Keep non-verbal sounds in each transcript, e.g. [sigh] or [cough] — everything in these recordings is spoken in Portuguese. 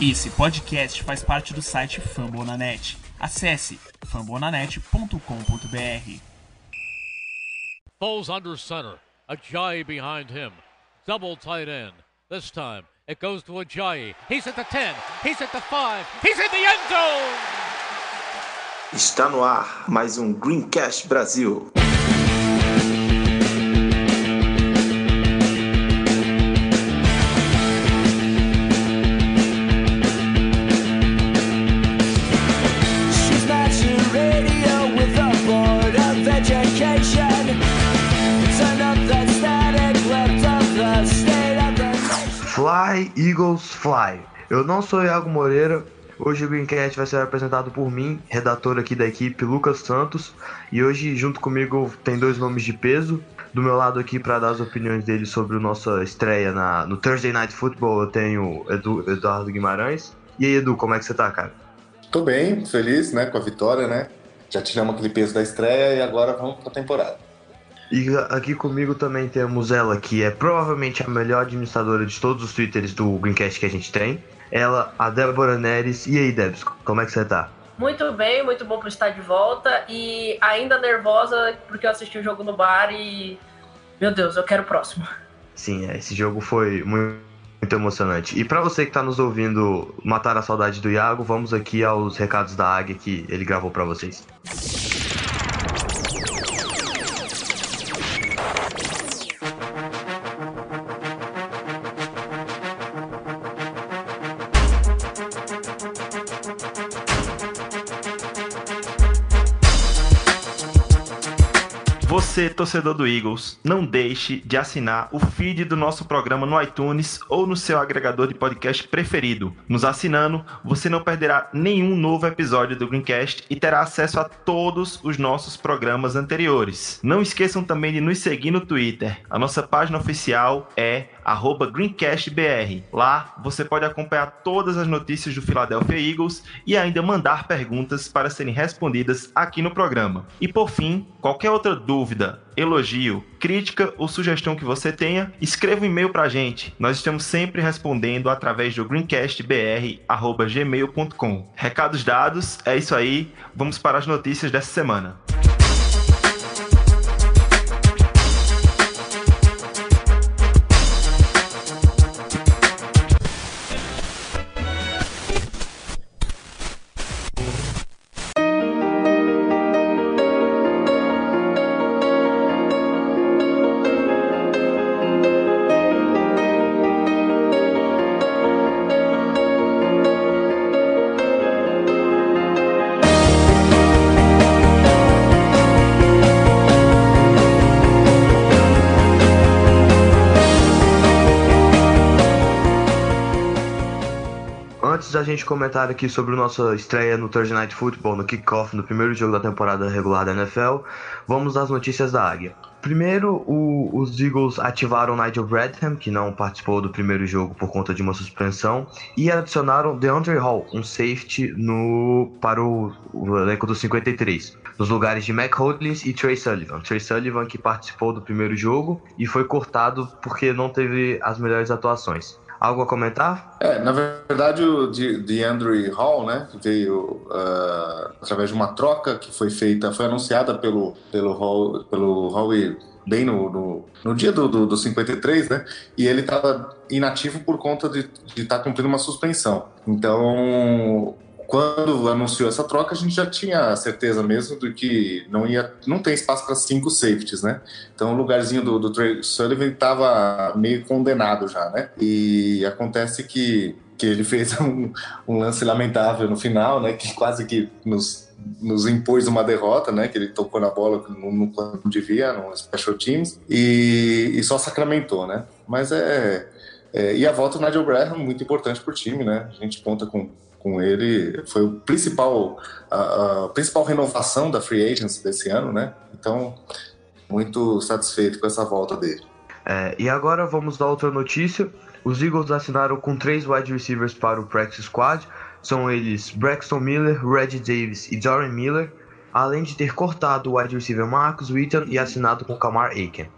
Esse podcast faz parte do site Fambonanet. Acesse fambonanet.com.br. Falls under center. Ajayi behind him. Double tight end. This time it goes to Ajayi. He's at the 10. He's at the 5. He's in the end zone! Está no ar mais um Greencast Brasil. Fly, Eagles, Fly. Eu não sou Iago Moreira. Hoje o Greencast vai ser apresentado por mim, redator aqui da equipe, Lucas Santos. E hoje, junto comigo, tem dois nomes de peso. Do meu lado aqui, para dar as opiniões dele sobre a nossa estreia na, no Thursday Night Football, eu tenho Edu, Eduardo Guimarães. E aí, Edu, como é que você tá, cara? Tô bem, feliz, né, com a vitória, né? Já tiramos aquele peso da estreia e agora vamos pra temporada. E aqui comigo também temos ela, que é provavelmente a melhor administradora de todos os twitters do Greencast que a gente tem. Ela, a Débora Neres. E aí, Debs, como é que você tá? Muito bem, muito bom por estar de volta e ainda nervosa porque eu assisti o jogo no bar e. Meu Deus, eu quero o próximo. Sim, é, esse jogo foi muito, muito emocionante. E pra você que tá nos ouvindo matar a saudade do Iago, vamos aqui aos recados da Águia que ele gravou pra vocês. Você, torcedor do Eagles, não deixe de assinar o feed do nosso programa no iTunes ou no seu agregador de podcast preferido. Nos assinando, você não perderá nenhum novo episódio do Greencast e terá acesso a todos os nossos programas anteriores. Não esqueçam também de nos seguir no Twitter. A nossa página oficial é arroba GreencastBR. Lá você pode acompanhar todas as notícias do Philadelphia Eagles e ainda mandar perguntas para serem respondidas aqui no programa. E por fim, qualquer outra dúvida, elogio, crítica ou sugestão que você tenha, escreva um e-mail para a gente. Nós estamos sempre respondendo através do greencastbr@gmail.com. Recados dados, é isso aí. Vamos para as notícias dessa semana. Gente comentar aqui sobre nossa estreia no Thursday Night Football, no kickoff, no primeiro jogo da temporada regular da NFL, vamos às notícias da Águia. Primeiro, o- os Eagles ativaram Nigel Bradham, que não participou do primeiro jogo por conta de uma suspensão, e adicionaram DeAndre Hall, um safety, no, para o, o elenco dos 53, nos lugares de Mac Hollins e Trey Sullivan. Trey Sullivan que participou do primeiro jogo e foi cortado porque não teve as melhores atuações. Algo a comentar? É, na verdade, o de, de Andrew Hall, né, veio ah, através de uma troca que foi feita, foi anunciada pelo, pelo, Hall, pelo Howie bem no, no, no dia do, do, do 53, né, e ele estava inativo por conta de estar cumprindo uma suspensão. Então, quando anunciou essa troca, a gente já tinha certeza mesmo do que não ia, não tem espaço para cinco safeties, né? Então o lugarzinho do, do Trey Sullivan estava meio condenado já, né? E acontece que, que ele fez [laughs] um, um lance lamentável no final, né? Que quase que nos nos impôs uma derrota, né? Que ele tocou na bola no, não devia, no Special Teams, e, e só sacramentou, né? Mas é, é, E a volta do Nigel Graham, muito importante para o time, né? A gente conta com, com ele, foi o principal, a, a principal renovação da Free Agency desse ano, né? Então, muito satisfeito com essa volta dele. É, e agora vamos dar outra notícia. Os Eagles assinaram com três wide receivers para o practice squad. São eles Braxton Miller, Reggie Davis e Dorian Miller, além de ter cortado o wide receiver Marcus Wheaton e assinado com Kamar Aiken.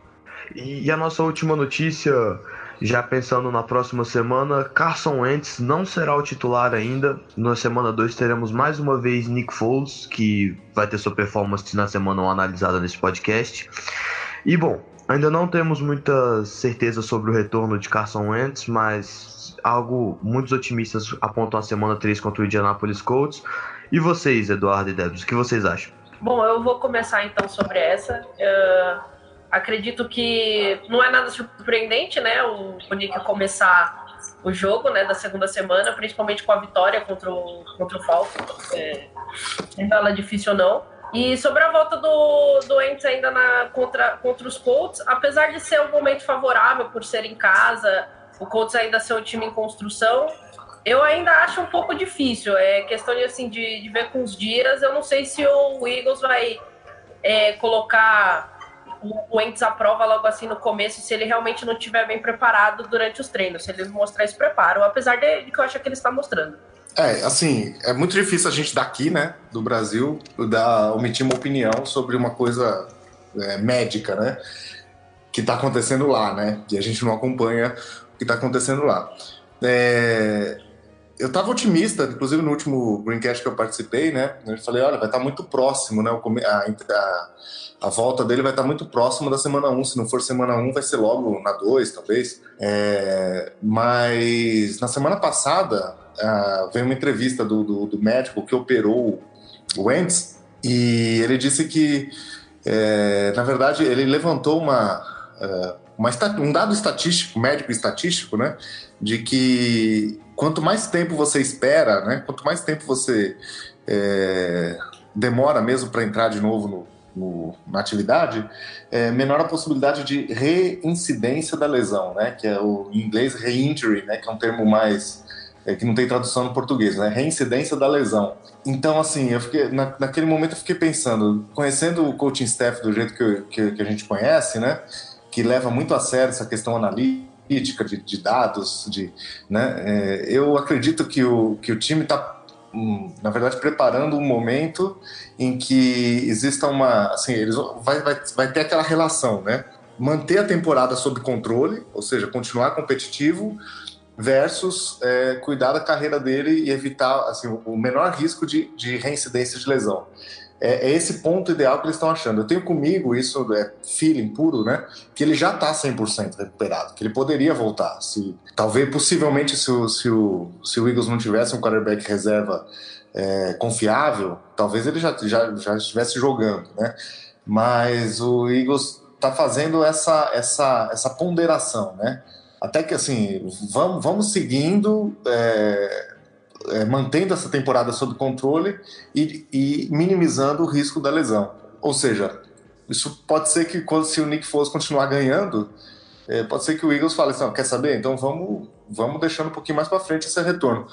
E, e a nossa última notícia Já pensando na próxima semana, Carson Wentz não será o titular ainda. Na semana 2 teremos mais uma vez Nick Foles, que vai ter sua performance na semana 1 analisada nesse podcast. E bom, ainda não temos muita certeza sobre o retorno de Carson Wentz, mas algo muitos otimistas apontam a semana 3 contra o Indianapolis Colts. E vocês, Eduardo e Debs, o que vocês acham? Bom, eu vou começar então sobre essa. Uh, acredito que não é nada surpreendente, né? O, Nick começar o jogo né, da segunda semana, principalmente com a vitória contra o, contra o Falcons. É, não é difícil ou não. E sobre a volta do, do Ents ainda na, contra, contra os Colts, apesar de ser um momento favorável por ser em casa, o Colts ainda ser um time em construção, eu ainda acho um pouco difícil. É questão de, assim, de, de ver com os dias. Eu não sei se o Eagles vai é, colocar o Ents à prova logo assim no começo, se ele realmente não estiver bem preparado durante os treinos, se ele mostrar esse preparo, apesar de, de que eu acho que ele está mostrando. É, assim, é muito difícil a gente daqui, né, do Brasil, dar, omitir uma opinião sobre uma coisa é, médica, né, que está acontecendo lá, né, e a gente não acompanha o que está acontecendo lá. É, eu estava otimista, inclusive no último Greencast que eu participei, né? Eu falei, olha, vai estar tá muito próximo, né? A, a, a volta dele vai estar tá muito próximo da semana 1. Se não for semana 1, vai ser logo na 2, talvez. É, mas na semana passada veio uma entrevista do, do, do, médico que operou o Wentz e ele disse que, é, na verdade, ele levantou uma, uh, uma, um dado estatístico, médico estatístico, né? De que quanto mais tempo você espera, né, quanto mais tempo você é, demora mesmo para entrar de novo no, no, na atividade, é, menor a possibilidade de reincidência da lesão, né, que é o em inglês re-injury, né, que é um termo mais é, que não tem tradução no português, né, reincidência da lesão. Então, assim, eu fiquei, na, naquele momento eu fiquei pensando, conhecendo o coaching staff do jeito que, que, que a gente conhece, né, que leva muito a sério essa questão analítica analítica, de, de dados, de, né? É, eu acredito que o, que o time está, hum, na verdade, preparando um momento em que exista uma, assim, eles vai, vai, vai ter aquela relação, né? Manter a temporada sob controle, ou seja, continuar competitivo, versus é, cuidar da carreira dele e evitar assim, o menor risco de, de reincidência de lesão é, é, esse ponto ideal que eles estão achando. Eu tenho comigo isso, é feeling puro, né? Que ele já está 100% recuperado, que ele poderia voltar. Se, talvez, possivelmente, se o, se, o, se o Eagles não tivesse um quarterback reserva é, confiável, talvez ele já, já, já estivesse jogando, né? Mas o Eagles está fazendo essa, essa, essa ponderação, né? Até que, assim, vamos, vamos seguindo... É, é, mantendo essa temporada sob controle e, e, minimizando o risco da lesão. Ou seja, isso pode ser que quando se o Nick Foles continuar ganhando, é, pode ser que o Eagles fale assim, quer saber? Então vamos, vamos deixando um pouquinho mais para frente esse retorno.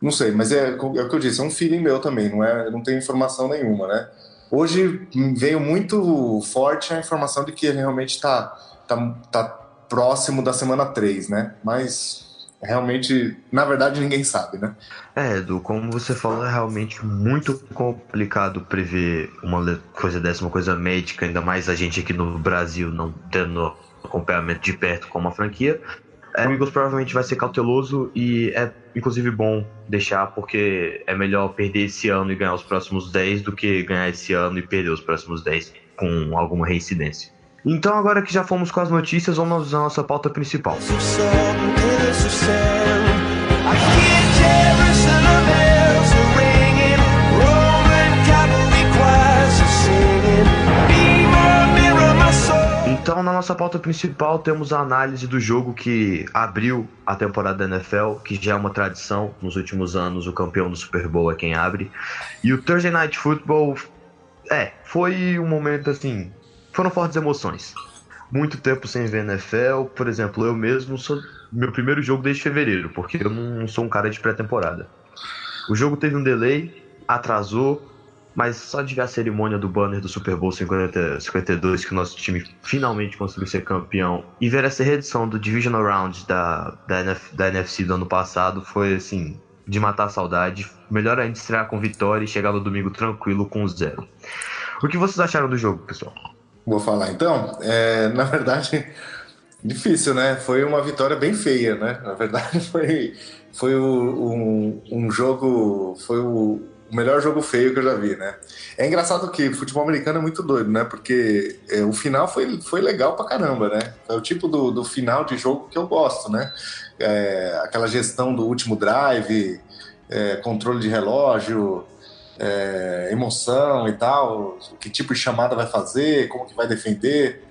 Não sei, mas é, é, o que eu disse, é um feeling meu também, não é, não tenho informação nenhuma, né? Hoje veio muito forte a informação de que ele realmente está tá, tá próximo da semana 3, né? Mas realmente, na verdade, ninguém sabe, né? É, Edu, como você falou, é realmente muito complicado prever uma coisa dessa, uma coisa médica, ainda mais a gente aqui no Brasil não tendo acompanhamento de perto com uma franquia. É, o Eagles provavelmente vai ser cauteloso e é inclusive bom deixar, porque é melhor perder esse ano e ganhar os próximos 10 do que ganhar esse ano e perder os próximos 10 com alguma reincidência. Então, agora que já fomos com as notícias, vamos à nossa pauta principal. Então, na nossa pauta principal, temos a análise do jogo que abriu a temporada da NFL, que já é uma tradição nos últimos anos, o campeão do Super Bowl é quem abre. E o Thursday Night Football, é, foi um momento assim, foram fortes emoções. Muito tempo sem ver NFL, por exemplo, eu mesmo sou meu primeiro jogo desde fevereiro, porque eu não sou um cara de pré-temporada. O jogo teve um delay, atrasou, mas só de ver a cerimônia do banner do Super Bowl 50, 52, que o nosso time finalmente conseguiu ser campeão, e ver essa reedição do Divisional Round da, da, NF, da NFC do ano passado foi assim, de matar a saudade. Melhor ainda estrear com vitória e chegar no domingo tranquilo com zero. O que vocês acharam do jogo, pessoal? Vou falar então. É, na [laughs] verdade, Difícil, né? Foi uma vitória bem feia, né? Na verdade, [laughs] foi, foi um, um jogo. Foi o, o melhor jogo feio que eu já vi, né? É engraçado que futebol americano é muito doido, né? Porque é, o final foi, foi legal pra caramba, né? É o tipo do, do final de jogo que eu gosto, né? É, aquela gestão do último drive, é, controle de relógio, é, emoção e tal, que tipo de chamada vai fazer, como que vai defender.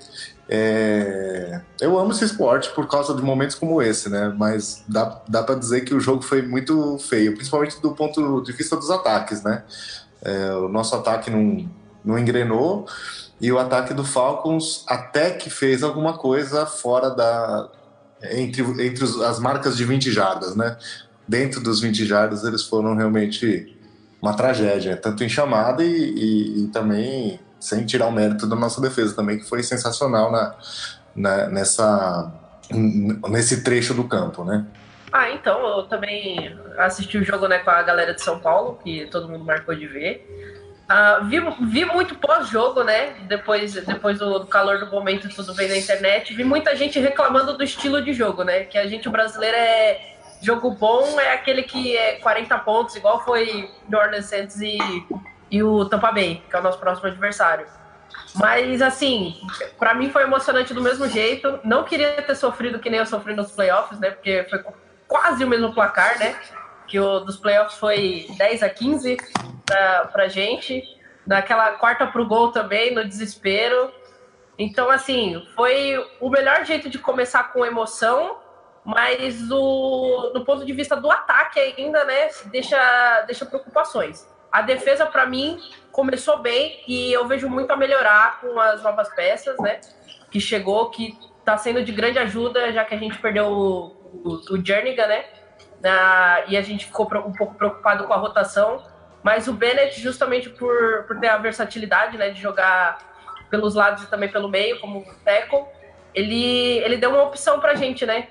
É, eu amo esse esporte por causa de momentos como esse, né? Mas dá, dá para dizer que o jogo foi muito feio, principalmente do ponto de vista dos ataques, né? É, o nosso ataque não, não engrenou e o ataque do Falcons até que fez alguma coisa fora da entre, entre as marcas de 20 jardas, né? Dentro dos 20 jardas eles foram realmente uma tragédia, tanto em chamada e, e, e também sem tirar o mérito da nossa defesa também, que foi sensacional na, na, nessa, nesse trecho do campo, né? Ah, então, eu também assisti o jogo né, com a galera de São Paulo, que todo mundo marcou de ver. Uh, vi, vi muito pós-jogo, né? Depois, depois do, calor do momento, tudo bem na internet. Vi muita gente reclamando do estilo de jogo, né? Que a gente, brasileiro, é. Jogo bom é aquele que é 40 pontos, igual foi New Orleans Saints e e o Tampa Bay, que é o nosso próximo adversário. Mas, assim, para mim foi emocionante do mesmo jeito. Não queria ter sofrido que nem eu sofri nos playoffs, né? Porque foi quase o mesmo placar, né? Que o dos playoffs foi 10 a 15 pra, pra gente. Naquela quarta pro gol também, no desespero. Então, assim, foi o melhor jeito de começar com emoção, mas do, do ponto de vista do ataque ainda, né? Deixa, deixa preocupações. A defesa, para mim, começou bem e eu vejo muito a melhorar com as novas peças, né? Que chegou, que está sendo de grande ajuda, já que a gente perdeu o, o, o Jernigan, né? E a gente ficou um pouco preocupado com a rotação. Mas o Bennett, justamente por, por ter a versatilidade, né? De jogar pelos lados e também pelo meio, como tackle, ele, ele deu uma opção pra gente, né?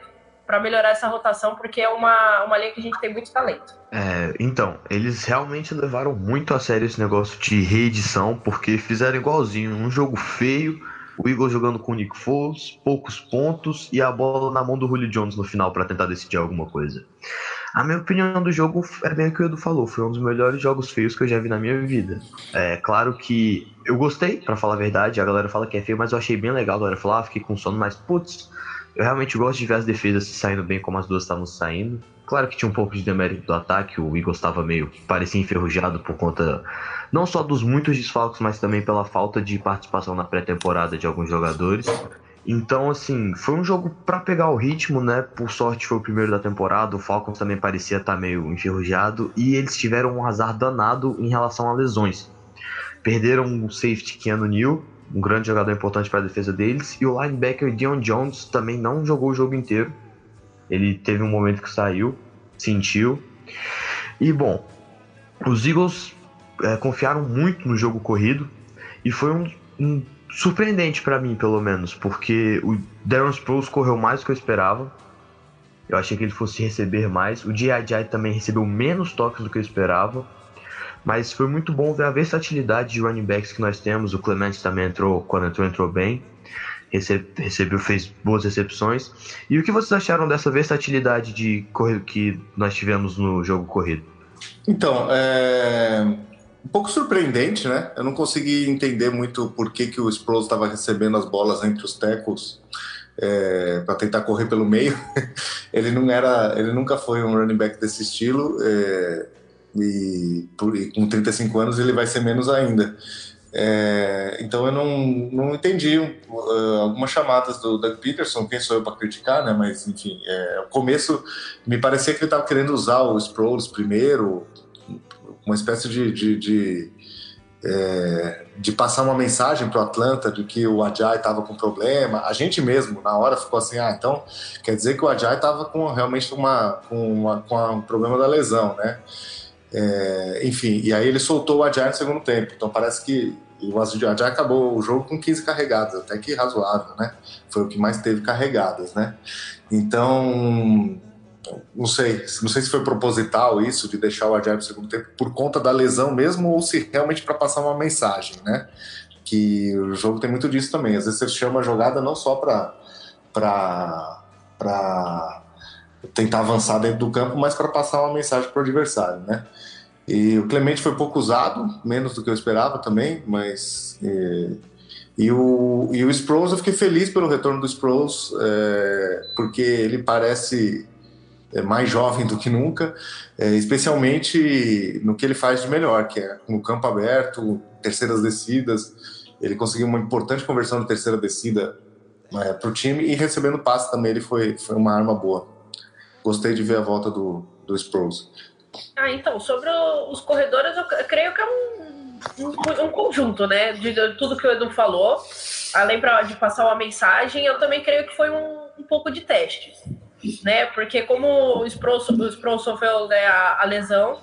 Para melhorar essa rotação, porque é uma, uma linha que a gente tem muito talento. É, então, eles realmente levaram muito a sério esse negócio de reedição, porque fizeram igualzinho, um jogo feio, o Eagles jogando com o Nick Foles, poucos pontos e a bola na mão do Julio Jones no final para tentar decidir alguma coisa. A minha opinião do jogo é bem o que o Edu falou, foi um dos melhores jogos feios que eu já vi na minha vida. É claro que eu gostei, para falar a verdade, a galera fala que é feio, mas eu achei bem legal, a galera falou, ah, fiquei com sono, mas putz, eu realmente gosto de ver as defesas saindo bem como as duas estavam saindo. Claro que tinha um pouco de demérito do ataque, o Eagles estava meio, parecia enferrujado por conta não só dos muitos desfalques, mas também pela falta de participação na pré-temporada de alguns jogadores. Então, assim, foi um jogo para pegar o ritmo, né? Por sorte foi o primeiro da temporada, o Falcons também parecia estar tá meio enferrujado e eles tiveram um azar danado em relação a lesões. Perderam o safety Keanu Neal, um grande jogador importante para a defesa deles. E o linebacker Dion Jones também não jogou o jogo inteiro. Ele teve um momento que saiu, sentiu. E bom, os Eagles é, confiaram muito no jogo corrido e foi um, um surpreendente para mim, pelo menos, porque o Darren Sproles correu mais do que eu esperava. Eu achei que ele fosse receber mais. O J.I.J. também recebeu menos toques do que eu esperava. Mas foi muito bom ver a versatilidade de running backs que nós temos. O Clement também entrou, quando entrou, entrou bem. recebeu, fez boas recepções. E o que vocês acharam dessa versatilidade de que nós tivemos no jogo corrido? Então, é um pouco surpreendente, né? Eu não consegui entender muito por que, que o Sproles estava recebendo as bolas entre os tackles é, para tentar correr pelo meio. [laughs] ele não era, ele nunca foi um running back desse estilo. É, e, por, e com 35 anos ele vai ser menos ainda. É, então eu não, não entendi uh, algumas chamadas do Doug Peterson, quem sou eu para criticar, né? Mas enfim, é, o começo me parecia que ele estava querendo usar o Sproles primeiro, uma espécie de, de, de, é, de passar uma mensagem para o Atlanta de que o Ajay estava com problema. A gente mesmo, na hora, ficou assim: ah, então quer dizer que o Ajay estava com realmente uma, com, uma, com um problema da lesão, né? É, enfim, e aí ele soltou o Adjar no segundo tempo. Então parece que o Adjar acabou o jogo com 15 carregadas, até que razoável, né? Foi o que mais teve carregadas, né? Então, não sei, não sei se foi proposital isso de deixar o Adjar no segundo tempo por conta da lesão mesmo ou se realmente para passar uma mensagem, né? Que o jogo tem muito disso também. Às vezes você chama a jogada não só para para tentar avançar dentro do campo, mas para passar uma mensagem para o adversário, né? E o Clemente foi pouco usado, menos do que eu esperava também, mas e, e o, e o Sproles, eu fiquei feliz pelo retorno do Sproles, é, porque ele parece é, mais jovem do que nunca, é, especialmente no que ele faz de melhor, que é no campo aberto, terceiras descidas. Ele conseguiu uma importante conversão de terceira descida é, para o time e recebendo passe também, ele foi, foi uma arma boa. Gostei de ver a volta do, do Sproles. Ah, então, sobre o, os corredores, eu creio que é um, um, um, conjunto, né? De, de, tudo que o Edu falou, além pra, de passar uma mensagem, eu também creio que foi um, um pouco de teste, né? Porque como o Sproles, o Sproles sofreu né, a, a, lesão,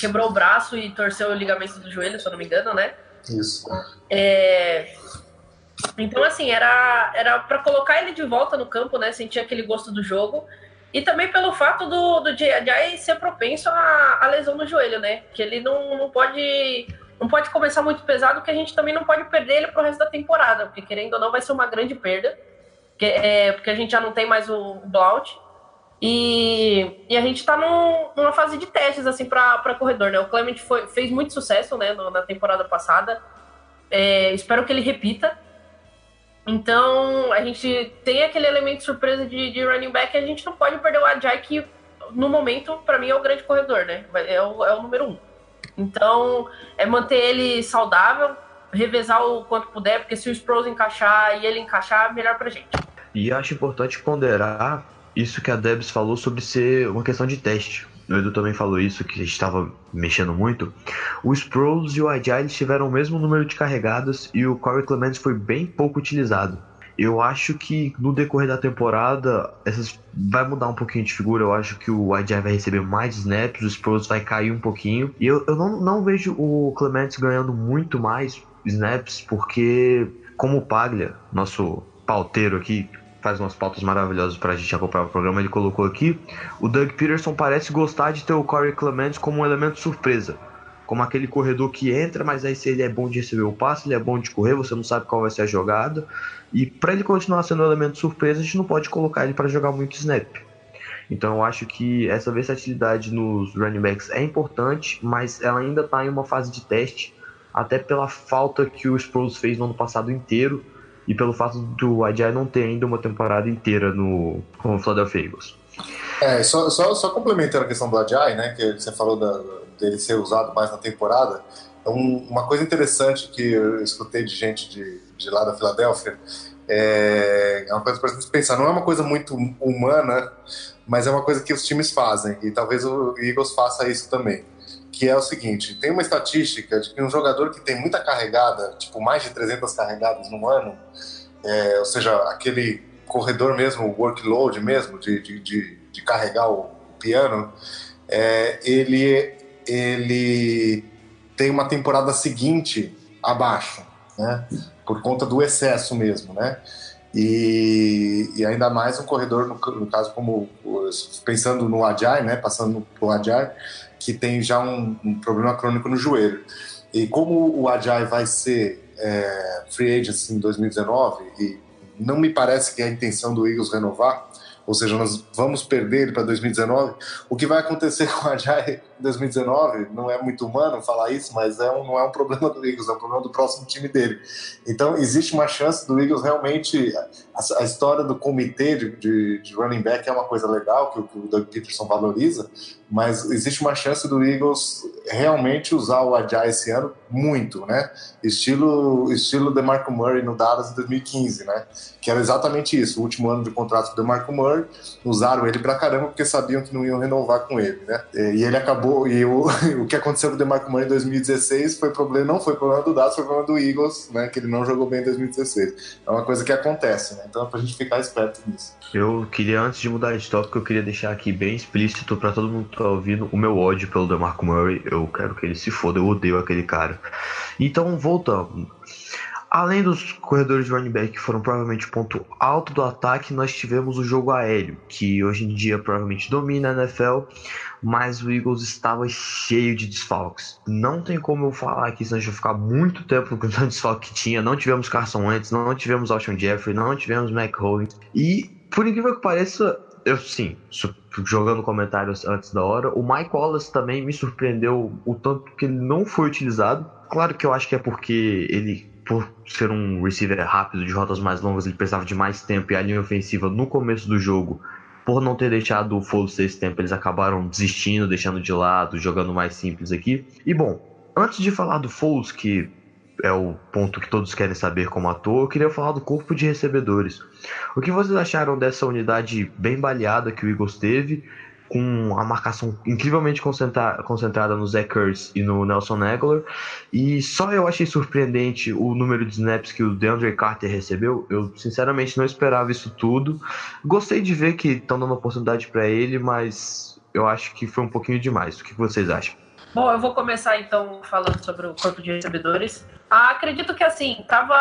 quebrou o braço e torceu o ligamento do joelho, se eu não me engano, né? Isso. É, então, assim, era, era para colocar ele de volta no campo, né? Sentir aquele gosto do jogo. E também pelo fato do, do ser propenso à, lesão no joelho, né? Que ele não, não pode não pode começar muito pesado, que a gente também não pode perder ele pro resto da temporada, porque querendo ou não vai ser uma grande perda, que, é, porque a gente já não tem mais o, o Blount. E, e a gente tá num, numa fase de testes assim para corredor, né? O Clement foi, fez muito sucesso né, no, na temporada passada. É, espero que ele repita. Então, a gente tem aquele elemento de surpresa de, de running back a gente não pode perder o Ajay, que no momento, para mim, é o grande corredor, né? É o, é o número um. Então, é manter ele saudável, revezar o quanto puder, porque se o Sproles encaixar e ele encaixar, melhor pra gente. E acho importante ponderar isso que a Debs falou sobre ser uma questão de teste o Edu também falou isso, que estava mexendo muito. O Sproles e o Agile tiveram o mesmo número de carregadas e o Corey Clements foi bem pouco utilizado. Eu acho que no decorrer da temporada essas vai mudar um pouquinho de figura. Eu acho que o Agile vai receber mais snaps, o Sproles vai cair um pouquinho. E eu, eu não, não vejo o Clements ganhando muito mais snaps, porque como o Paglia, nosso pauteiro aqui, faz umas pautas maravilhosas pra gente acompanhar o programa, ele colocou aqui. O Doug Peterson parece gostar de ter o Corey Clement como um elemento surpresa. Como aquele corredor que entra, mas aí se ele é bom de receber o passe, ele é bom de correr, você não sabe qual vai ser a jogada. E para ele continuar sendo um elemento surpresa, a gente não pode colocar ele para jogar muito snap. Então eu acho que essa versatilidade nos running backs é importante, mas ela ainda está em uma fase de teste, até pela falta que o Sproles fez no ano passado inteiro e pelo fato do Ajay não ter ainda uma temporada inteira no com o Philadelphia Eagles. É, só, só, só complementando a questão do Ajay, né, que você falou da, dele ser usado mais na temporada, é um, uma coisa interessante que eu escutei de gente de, de lá da Filadélfia é, é uma coisa para gente pensar, não é uma coisa muito humana, mas é uma coisa que os times fazem, e talvez o Eagles faça isso também que é o seguinte: tem uma estatística de que um jogador que tem muita carregada, tipo mais de 300 carregadas no ano, é, ou seja, aquele corredor mesmo, o workload mesmo, de, de, de, de carregar o piano, é, ele, ele tem uma temporada seguinte abaixo, né? Por conta do excesso mesmo, né? E, e, ainda mais um corredor, no, no, caso, como pensando no Ajay, né, passando pro Ajay, que tem já um, um, problema crônico no joelho. E como o Ajay vai ser é, free agent em 2019, e não me parece que é a intenção do Eagles renovar, ou seja, nós vamos perder ele para 2019. O que vai acontecer [laughs] com o Ajay 2019 não é muito humano falar isso, mas é um, não é um problema do Eagles, é um problema do próximo time dele. Então, existe uma chance do Eagles realmente. A, a história do comitê de, de, de, running back é uma coisa legal, que, que o Doug Peterson valoriza, mas existe uma chance do Eagles realmente usar o Ajay esse ano muito, né? Estilo, estilo DeMarco Murray no Dallas em 2015, né? Que era exatamente isso, o último ano de contrato do DeMarco Murray, usaram ele pra caramba porque sabiam que não iam renovar com ele, né? E ele acabou, e o, [laughs] o que aconteceu com o DeMarco Murray em 2016 foi problema, não foi problema do Dallas, foi problema do Eagles, né? Que ele não jogou bem em 2016. É uma coisa que acontece, né? Então é pra gente ficar esperto nisso. Eu queria, antes de mudar de tópico, eu queria deixar aqui bem explícito para todo mundo que tá ouvindo o meu ódio pelo DeMarco Murray. Eu quero que ele se foda, eu odeio aquele cara. Então, voltando. Além dos corredores de running back que foram provavelmente o ponto alto do ataque, nós tivemos o jogo aéreo, que hoje em dia provavelmente domina a NFL, mas o Eagles estava cheio de desfalques. Não tem como eu falar gente vai ficar muito tempo com o desfalque que tinha. Não tivemos Carson Wentz, não tivemos Alshon Jeffrey, não tivemos Mac. E, por incrível que pareça, eu sim, jogando comentários antes da hora, o Mike Wallace também me surpreendeu o tanto que ele não foi utilizado. Claro que eu acho que é porque ele, por ser um receiver rápido de rotas mais longas, ele precisava de mais tempo e a linha ofensiva no começo do jogo, por não ter deixado o Foles ter esse tempo, eles acabaram desistindo, deixando de lado, jogando mais simples aqui. E bom, antes de falar do Foles, que é o ponto que todos querem saber como ator, eu queria falar do corpo de recebedores. O que vocês acharam dessa unidade bem baleada que o Eagles teve, com a marcação incrivelmente concentra concentrada no Zach Ertz e no Nelson Aguilar, e só eu achei surpreendente o número de snaps que o DeAndre Carter recebeu. Eu sinceramente não esperava isso tudo. Gostei de ver que estão dando oportunidade para ele, mas eu acho que foi um pouquinho demais. O que vocês acham? Bom, eu vou começar então falando sobre o corpo de recebedores. Ah, acredito que assim, tava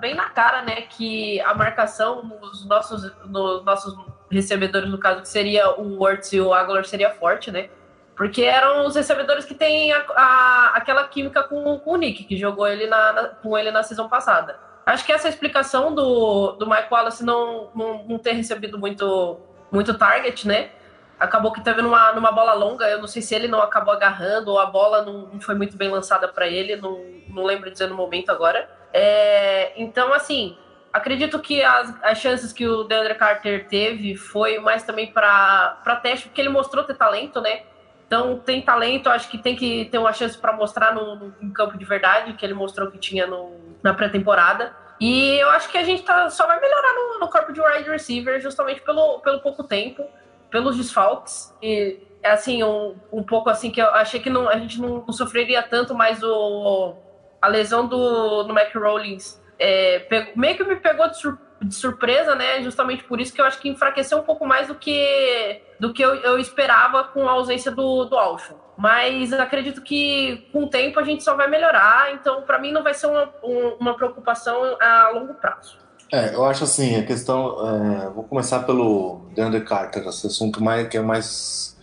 bem na cara, né, que a marcação nos nossos, nos nossos recebedores, no caso, que seria o Words e o Aguilar, seria forte, né? Porque eram os recebedores que têm a, a, aquela química com, com, o Nick, que jogou ele na, na, com ele na season passada. Acho que essa explicação do, do Mike Wallace não, não, não ter recebido muito, muito target, né? acabou que teve numa, numa bola longa. Eu não sei se ele não acabou agarrando ou a bola não, não foi muito bem lançada para ele, não, não lembro dizer no momento agora. É, então, assim, acredito que as, as chances que o Deandre Carter teve foi mais também para teste, porque ele mostrou ter talento, né? Então, tem talento, acho que tem que ter uma chance para mostrar no, no, no, campo de verdade, que ele mostrou que tinha no, na pré-temporada. E eu acho que a gente tá, só vai melhorar no, no corpo de wide receiver justamente pelo, pelo pouco tempo pelos desfalques. E é assim, um, um pouco assim que eu achei que não, a gente não, não sofreria tanto, mas o, a lesão do, do Mac Rollins é, meio que me pegou de, sur, de, surpresa, né? Justamente por isso que eu acho que enfraqueceu um pouco mais do que do que eu, eu esperava com a ausência do, do Alshon. Mas acredito que com o tempo a gente só vai melhorar, então para mim não vai ser uma, uma preocupação a longo prazo. É, eu acho assim, a questão. É, vou começar pelo DeAndre Carter, esse assunto mais, que é mais,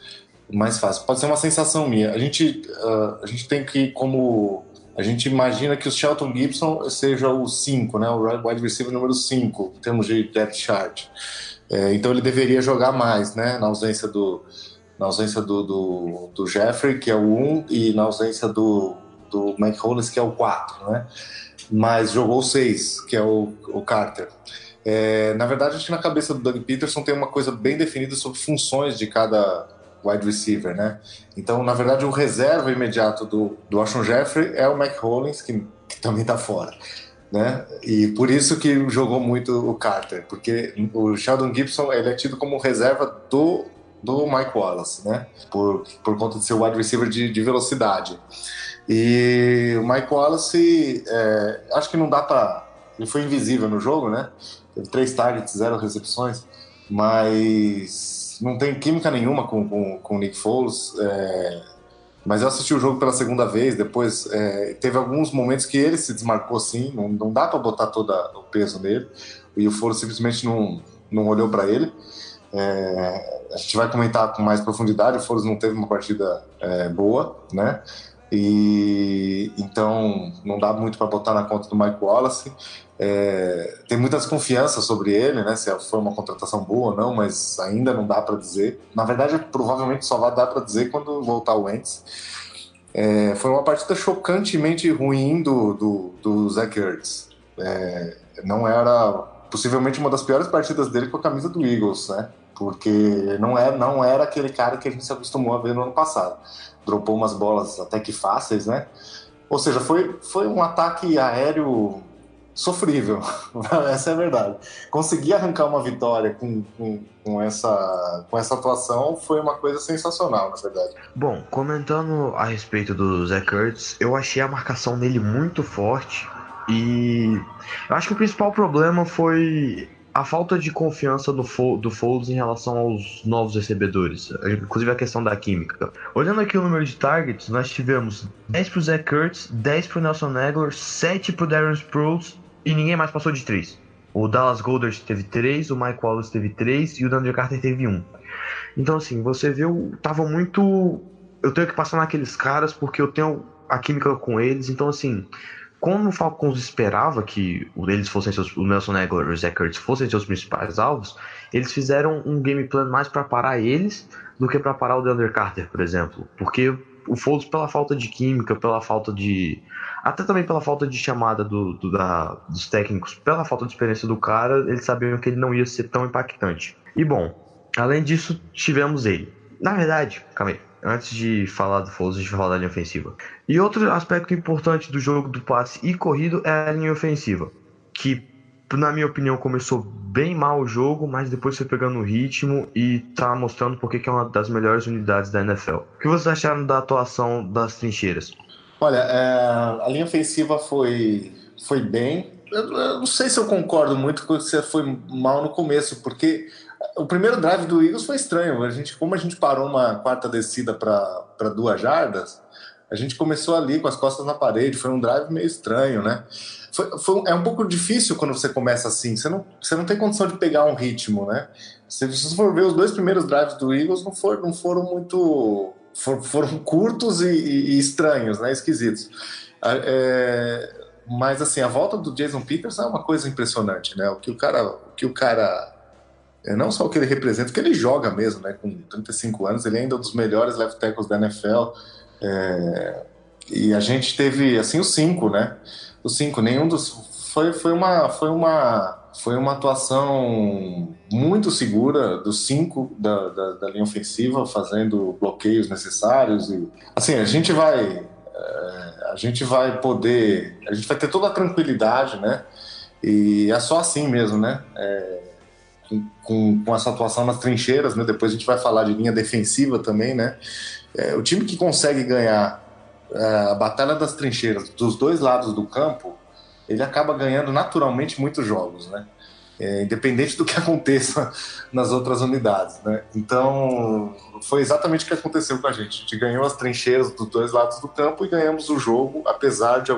mais fácil. Pode ser uma sensação minha. A gente, uh, a gente tem que, como. A gente imagina que o Shelton Gibson seja o 5, né? O wide receiver número 5, em termos de depth chart. É, então ele deveria jogar mais, né? Na ausência do, na ausência do, do, do Jeffrey, que é o 1, um, e na ausência do, do Mike que é o 4, né? mas jogou seis, que é o, o Carter. É, na verdade, acho que na cabeça do Doug Peterson tem uma coisa bem definida sobre funções de cada wide receiver, né? Então, na verdade, o reserva imediato do, do Ashon Jeffrey é o Mac Hollins, que, que também está fora. Né? E por isso que jogou muito o Carter, porque o Sheldon Gibson ele é tido como reserva do, do Mike Wallace, né? Por, por conta de ser wide receiver de, de velocidade. E o Mike Wallace, é, acho que não dá para. Ele foi invisível no jogo, né? Teve três targets, zero recepções, mas não tem química nenhuma com, com, com o Nick Foles. É, mas eu assisti o jogo pela segunda vez, depois é, teve alguns momentos que ele se desmarcou sim, não, não dá para botar todo o peso nele, e o Foles simplesmente não, não olhou para ele. É, a gente vai comentar com mais profundidade, o Foles não teve uma partida é, boa, né? E então não dá muito para botar na conta do Mike Wallace. É, tem muita desconfiança sobre ele, né? Se foi uma contratação boa ou não, mas ainda não dá para dizer. Na verdade, provavelmente só vai dar para dizer quando voltar o Wentz. É, foi uma partida chocantemente ruim do, do, do Zach Ertz. É, não era possivelmente uma das piores partidas dele com a camisa do Eagles, né? Porque não, é, não era aquele cara que a gente se acostumou a ver no ano passado dropou umas bolas até que fáceis, né? Ou seja, foi, foi um ataque aéreo sofrível, [laughs] essa é a verdade. Conseguir arrancar uma vitória com, com, com, essa, com essa atuação foi uma coisa sensacional, na verdade. Bom, comentando a respeito do Zach Kurtz, eu achei a marcação dele muito forte e eu acho que o principal problema foi a falta de confiança do, Fo do Foles em relação aos novos recebedores, inclusive a questão da química. Olhando aqui o número de targets, nós tivemos 10 para o Zach Kurtz, 10 para o Nelson Aguilar, 7 para o Darren Sproles e ninguém mais passou de 3. O Dallas Golders teve 3, o Mike Wallace teve 3 e o DeAndre Carter teve 1. Então, assim, você viu, tava muito. Eu tenho que passar naqueles caras porque eu tenho a química com eles. Então, assim, como o Falcons esperava que eles fossem seus, o Nelson Aguilar e o Zach Ertz fossem seus principais alvos, eles fizeram um game plan mais para parar eles do que para parar o DeAndre Carter, por exemplo. Porque o Foles, pela falta de química, pela falta de. Até também pela falta de chamada do, do da, dos técnicos, pela falta de experiência do cara, eles sabiam que ele não ia ser tão impactante. E bom, além disso, tivemos ele. Na verdade, calma aí antes de falar do Foles, a gente vai falar da linha ofensiva. E outro aspecto importante do jogo do passe e corrido é a linha ofensiva, que na minha opinião começou bem mal o jogo, mas depois foi pegando o ritmo e tá mostrando porque que é uma das melhores unidades da NFL. O que vocês acharam da atuação das trincheiras? Olha, é, a linha ofensiva foi, foi bem. Eu, eu não sei se eu concordo muito com você foi mal no começo, porque o primeiro drive do Eagles foi estranho. A gente, como a gente parou uma quarta descida para duas jardas, a gente começou ali com as costas na parede. Foi um drive meio estranho, né? Foi, foi, é um pouco difícil quando você começa assim. Você não, você não tem condição de pegar um ritmo, né? Se você for ver os dois primeiros drives do Eagles, não, for, não foram muito. For, foram curtos e, e, e, estranhos, né? Esquisitos. É, mas assim, a volta do Jason Peters é uma coisa impressionante, né? O que o cara, o que o cara é não só o que ele representa, o que ele joga mesmo, né? Com 35 anos, ele é ainda um dos melhores left tackles da NFL. É, e a gente teve, assim, os cinco, né? Os cinco, nenhum dos. Foi, foi, uma, foi, uma, foi uma atuação muito segura dos cinco da, da, da linha ofensiva, fazendo bloqueios necessários. E, assim, a gente vai. É, a gente vai poder. A gente vai ter toda a tranquilidade, né? E é só assim mesmo, né? É, com, com, essa atuação nas trincheiras, né? Depois a gente vai falar de linha defensiva também, né? É, o time que consegue ganhar a batalha das trincheiras dos dois lados do campo, ele acaba ganhando naturalmente muitos jogos, né? É, independente do que [laughs] aconteça nas outras unidades, né? Então foi exatamente o que aconteceu com a gente. A gente ganhou as trincheiras dos dois lados do campo e ganhamos o jogo, apesar de,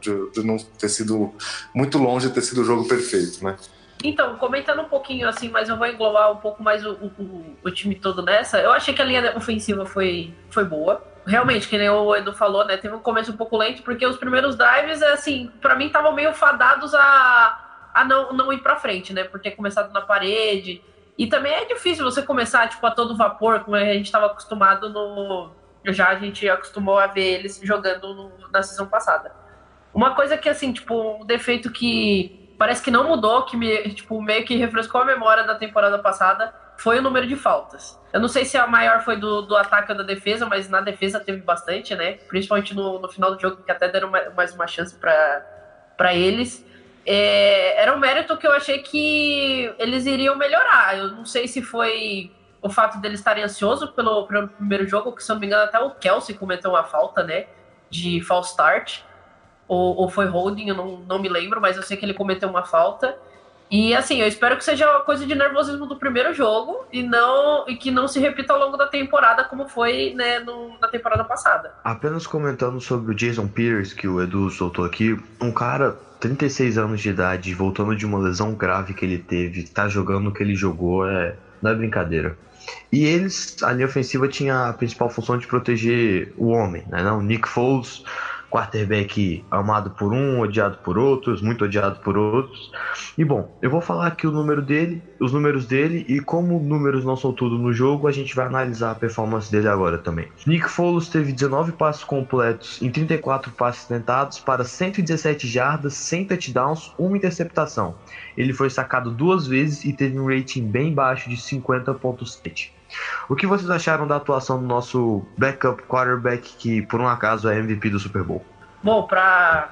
de, de não ter sido muito longe de ter sido o jogo perfeito, né? Então, comentando um pouquinho assim, mas eu vou englobar um pouco mais o, o, o, time todo nessa. Eu achei que a linha ofensiva foi, foi boa. Realmente, que nem o Edu falou, né? Teve um começo um pouco lento, porque os primeiros drives, assim, para mim estavam meio fadados a, a não, não ir pra frente, né? Por ter começado na parede. E também é difícil você começar, tipo, a todo vapor, como a gente estava acostumado no. Já a gente acostumou a ver eles jogando no, na sessão passada. Uma coisa que, assim, tipo, um defeito que parece que não mudou, que me, tipo, meio que refrescou a memória da temporada passada, foi o número de faltas. Eu não sei se a maior foi do, do ataque ou da defesa, mas na defesa teve bastante, né? Principalmente no, no final do jogo, que até deram mais uma chance para eles. É, era um mérito que eu achei que eles iriam melhorar. Eu não sei se foi o fato deles estarem ansiosos pelo, pelo primeiro jogo, que se eu não me engano até o Kelsey cometeu uma falta, né? De false start ou, ou foi holding, eu não, não me lembro, mas eu sei que ele cometeu uma falta. E assim, eu espero que seja coisa de nervosismo do primeiro jogo e não e que não se repita ao longo da temporada como foi né, no, na temporada passada. Apenas comentando sobre o Jason Pierce que o Edu soltou aqui, um cara 36 anos de idade, voltando de uma lesão grave que ele teve, tá jogando o que ele jogou é não é brincadeira. E eles, a linha ofensiva tinha a principal função de proteger o homem, né? Não, Nick Foles quarterback amado por um, odiado por outros, muito odiado por outros. E bom, eu vou falar aqui o número dele, os números dele e como números não são tudo no jogo, a gente vai analisar a performance dele agora também. Nick Foles teve 19 passos completos em 34 passes tentados para 117 jardas, 100 touchdowns, uma interceptação. Ele foi sacado duas vezes e teve um rating bem baixo de 50.7. O que vocês acharam da atuação do nosso backup quarterback, que por um acaso é MVP do Super Bowl? Bom, para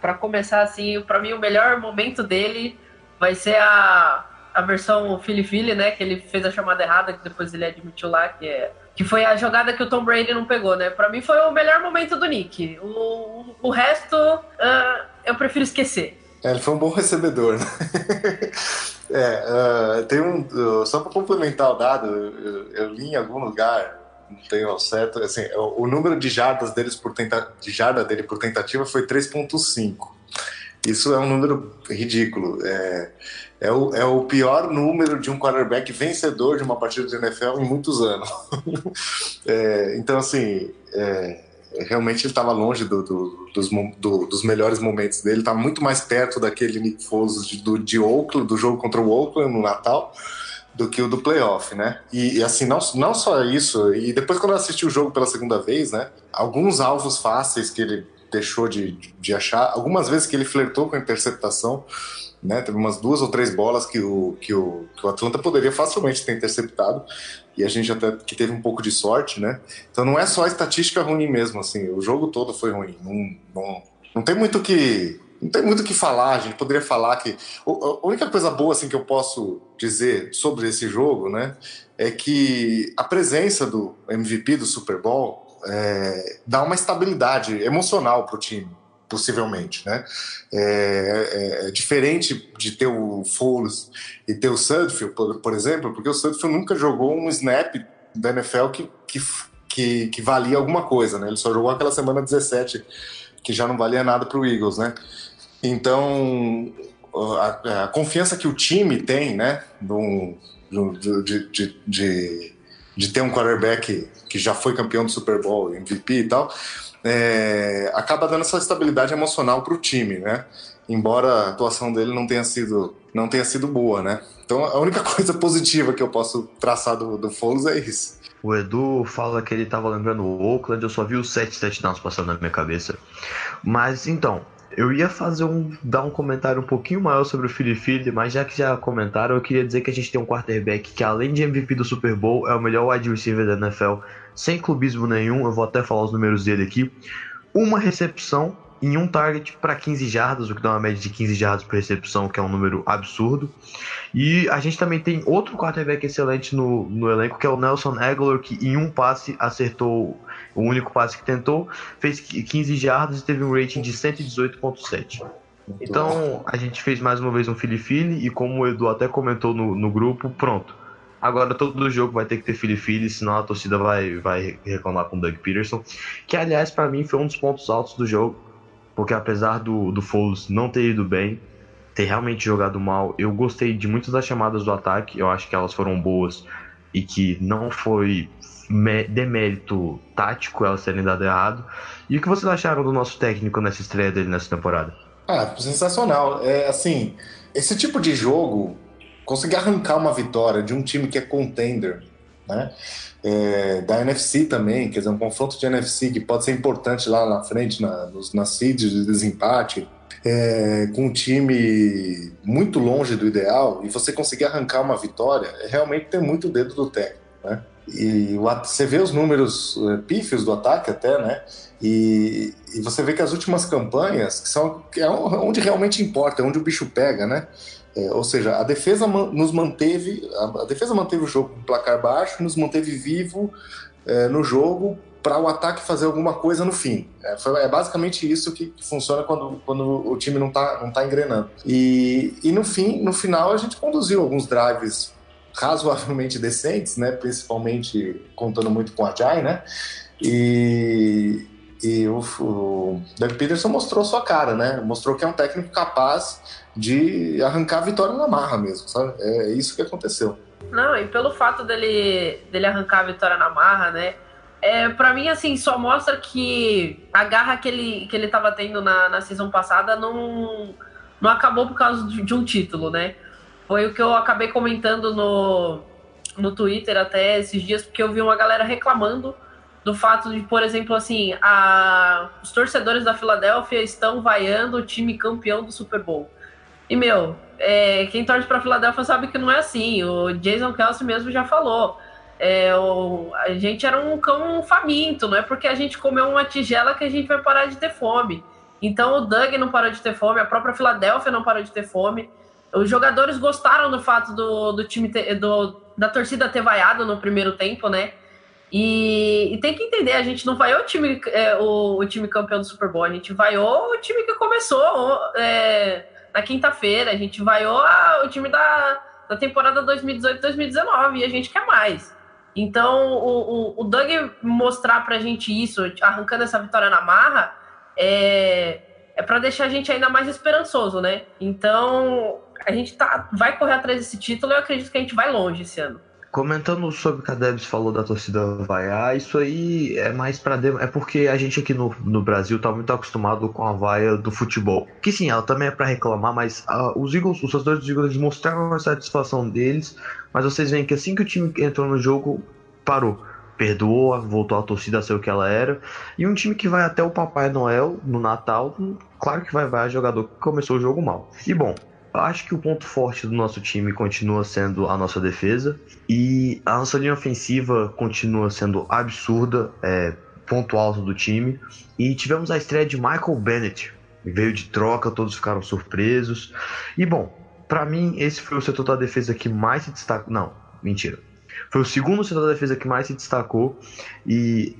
para começar assim, para mim o melhor momento dele vai ser a, a versão Philly Philly, né, que ele fez a chamada errada, que depois ele admitiu lá, que é que foi a jogada que o Tom Brady não pegou, né? Para mim foi o melhor momento do Nick. O, o resto uh, eu prefiro esquecer. É, ele foi um bom recebedor, né? [laughs] é, uh, tem um. Uh, só para complementar o dado, eu, eu, li em algum lugar, não tenho ao certo, assim, o, o número de jardas deles por tenta, de jarda dele por tentativa foi 3,5. Isso é um número ridículo. É, é, o, é o pior número de um quarterback vencedor de uma partida de NFL em muitos anos. [laughs] é, então, assim, é, realmente ele estava longe do, do, dos, do, dos, melhores momentos dele, estava muito mais perto daquele Nick Foles de, do, de Oakland, do jogo contra o Oakland no Natal, do que o do playoff, né? E, e, assim, não, não só isso, e depois quando eu assisti o jogo pela segunda vez, né? Alguns alvos fáceis que ele deixou de, de achar, algumas vezes que ele flertou com a interceptação, né? Teve umas duas ou três bolas que o, que o, que o Atlanta poderia facilmente ter interceptado, e a gente até que teve um pouco de sorte, né? Então não é só a estatística ruim mesmo, assim, o jogo todo foi ruim. Não, não, não tem muito que não tem muito o que falar, a gente poderia falar que a única coisa boa assim que eu posso dizer sobre esse jogo, né, é que a presença do MVP do Super Bowl é, dá uma estabilidade emocional para o time, possivelmente, né? É, é, é, diferente de ter o Foles e ter o Sudfield, por, por, exemplo, porque o Sudfield nunca jogou um snap da NFL que, que, que, que valia alguma coisa, né? Ele só jogou aquela semana 17 que já não valia nada para o Eagles, né? Então, a, a, confiança que o time tem, né, de, de, de, de, ter um quarterback que já foi campeão do Super Bowl, MVP e tal, é, acaba dando essa estabilidade emocional para o time, né? Embora a atuação dele não tenha sido, não tenha sido boa, né? Então, a única [laughs] coisa positiva que eu posso traçar do, do Foles é isso. O Edu fala que ele estava lembrando o Oakland, eu só vi os sete touchdowns passando na minha cabeça. Mas então, eu ia fazer um dar um comentário um pouquinho maior sobre o Philly Philly, mas já que já comentaram, eu queria dizer que a gente tem um quarterback que além de MVP do Super Bowl, é o melhor wide receiver da NFL, sem clubismo nenhum, eu vou até falar os números dele aqui. Uma recepção em um target para 15 jardas, o que dá uma média de 15 jardas por recepção, que é um número absurdo. E a gente também tem outro quarterback excelente no, no elenco, que é o Nelson Aguilar, que em um passe acertou o único passe que tentou, fez 15 jardas e teve um rating de 118.7. Então a gente fez mais uma vez um Fili-Fili e como o Edu até comentou no, no grupo, pronto. Agora todo jogo vai ter que ter Fili-Fili, senão a torcida vai, vai reclamar com o Doug Peterson. Que aliás, para mim, foi um dos pontos altos do jogo. Porque apesar do, do Foles não ter ido bem, ter realmente jogado mal, eu gostei de muitas das chamadas do ataque. Eu acho que elas foram boas e que não foi demérito tático elas terem dado errado. E o que vocês acharam do nosso técnico nessa estreia dele nessa temporada? Ah, sensacional. É assim, esse tipo de jogo, conseguir arrancar uma vitória de um time que é contender, né? É, da NFC também, quer dizer, um confronto de NFC que pode ser importante lá na frente, na, nos, nas seeds de desempate, é, com um time muito longe do ideal, e você conseguir arrancar uma vitória, é realmente ter muito dedo do técnico, né? E você vê os números é, pífios do ataque até, né? E, e, você vê que as últimas campanhas, que são é onde realmente importa, é onde o bicho pega, né? É, ou seja, a defesa nos manteve, a, defesa manteve o jogo com placar baixo, nos manteve vivo é, no jogo para o ataque fazer alguma coisa no fim. É, foi, é basicamente isso que, que, funciona quando, quando o time não está não tá engrenando. E, e no fim, no final, a gente conduziu alguns drives razoavelmente [laughs] decentes, né? Principalmente contando muito com a Jai, né? E, e o, o Doug Peterson mostrou sua cara, né? Mostrou que é um técnico capaz de arrancar a vitória na marra mesmo, sabe? É isso que aconteceu. Não, e pelo fato dele, dele arrancar a vitória na marra, né? É, para mim, assim, só mostra que a garra que ele, que ele tava tendo na, na season passada não, não acabou por causa de, de um título, né? Foi o que eu acabei comentando no, no Twitter até esses dias, porque eu vi uma galera reclamando do fato de, por exemplo, assim, a, os torcedores da Filadélfia estão vaiando o time campeão do Super Bowl. E, meu, é, quem torce para Filadélfia sabe que não é assim. O Jason Kelsey mesmo já falou. É, o, a gente era um cão faminto, não é porque a gente comeu uma tigela que a gente vai parar de ter fome. Então o Doug não parou de ter fome, a própria Filadélfia não parou de ter fome. Os jogadores gostaram do fato do, do time ter, do, da torcida ter vaiado no primeiro tempo, né? E, e, tem que entender, a gente não vaiou o time, é, o, o, time campeão do Super Bowl, a gente vaiou o time que começou é, na quinta-feira, a gente vaiou o time da, da temporada 2018-2019 e a gente quer mais. Então, o, o, o Doug mostrar pra gente isso, arrancando essa vitória na marra, é, é para deixar a gente ainda mais esperançoso, né? Então, a gente tá, vai correr atrás desse título e eu acredito que a gente vai longe esse ano. Comentando sobre o que a Debs falou da torcida vaiar, isso aí é mais pra. dem- É porque a gente aqui no, no Brasil tá muito acostumado com a vaia do futebol. Que sim, ela também é pra reclamar, mas ah, os Eagles, os torcedores dos Eagles mostraram a satisfação deles, mas vocês veem que assim que o time entrou no jogo, parou. Perdoou, voltou a torcida a ser o que ela era. E um time que vai até o Papai Noel no Natal, claro que vai vai jogador que começou o jogo mal. E bom, acho que o ponto forte do nosso time continua sendo a nossa defesa. E a nossa linha ofensiva continua sendo absurda, é, ponto alto do time. E tivemos a estreia de Michael Bennett. Veio de troca, todos ficaram surpresos. E bom, pra mim, esse foi o setor da defesa que mais se destacou. Não, mentira. Foi o segundo setor da defesa que mais se destacou e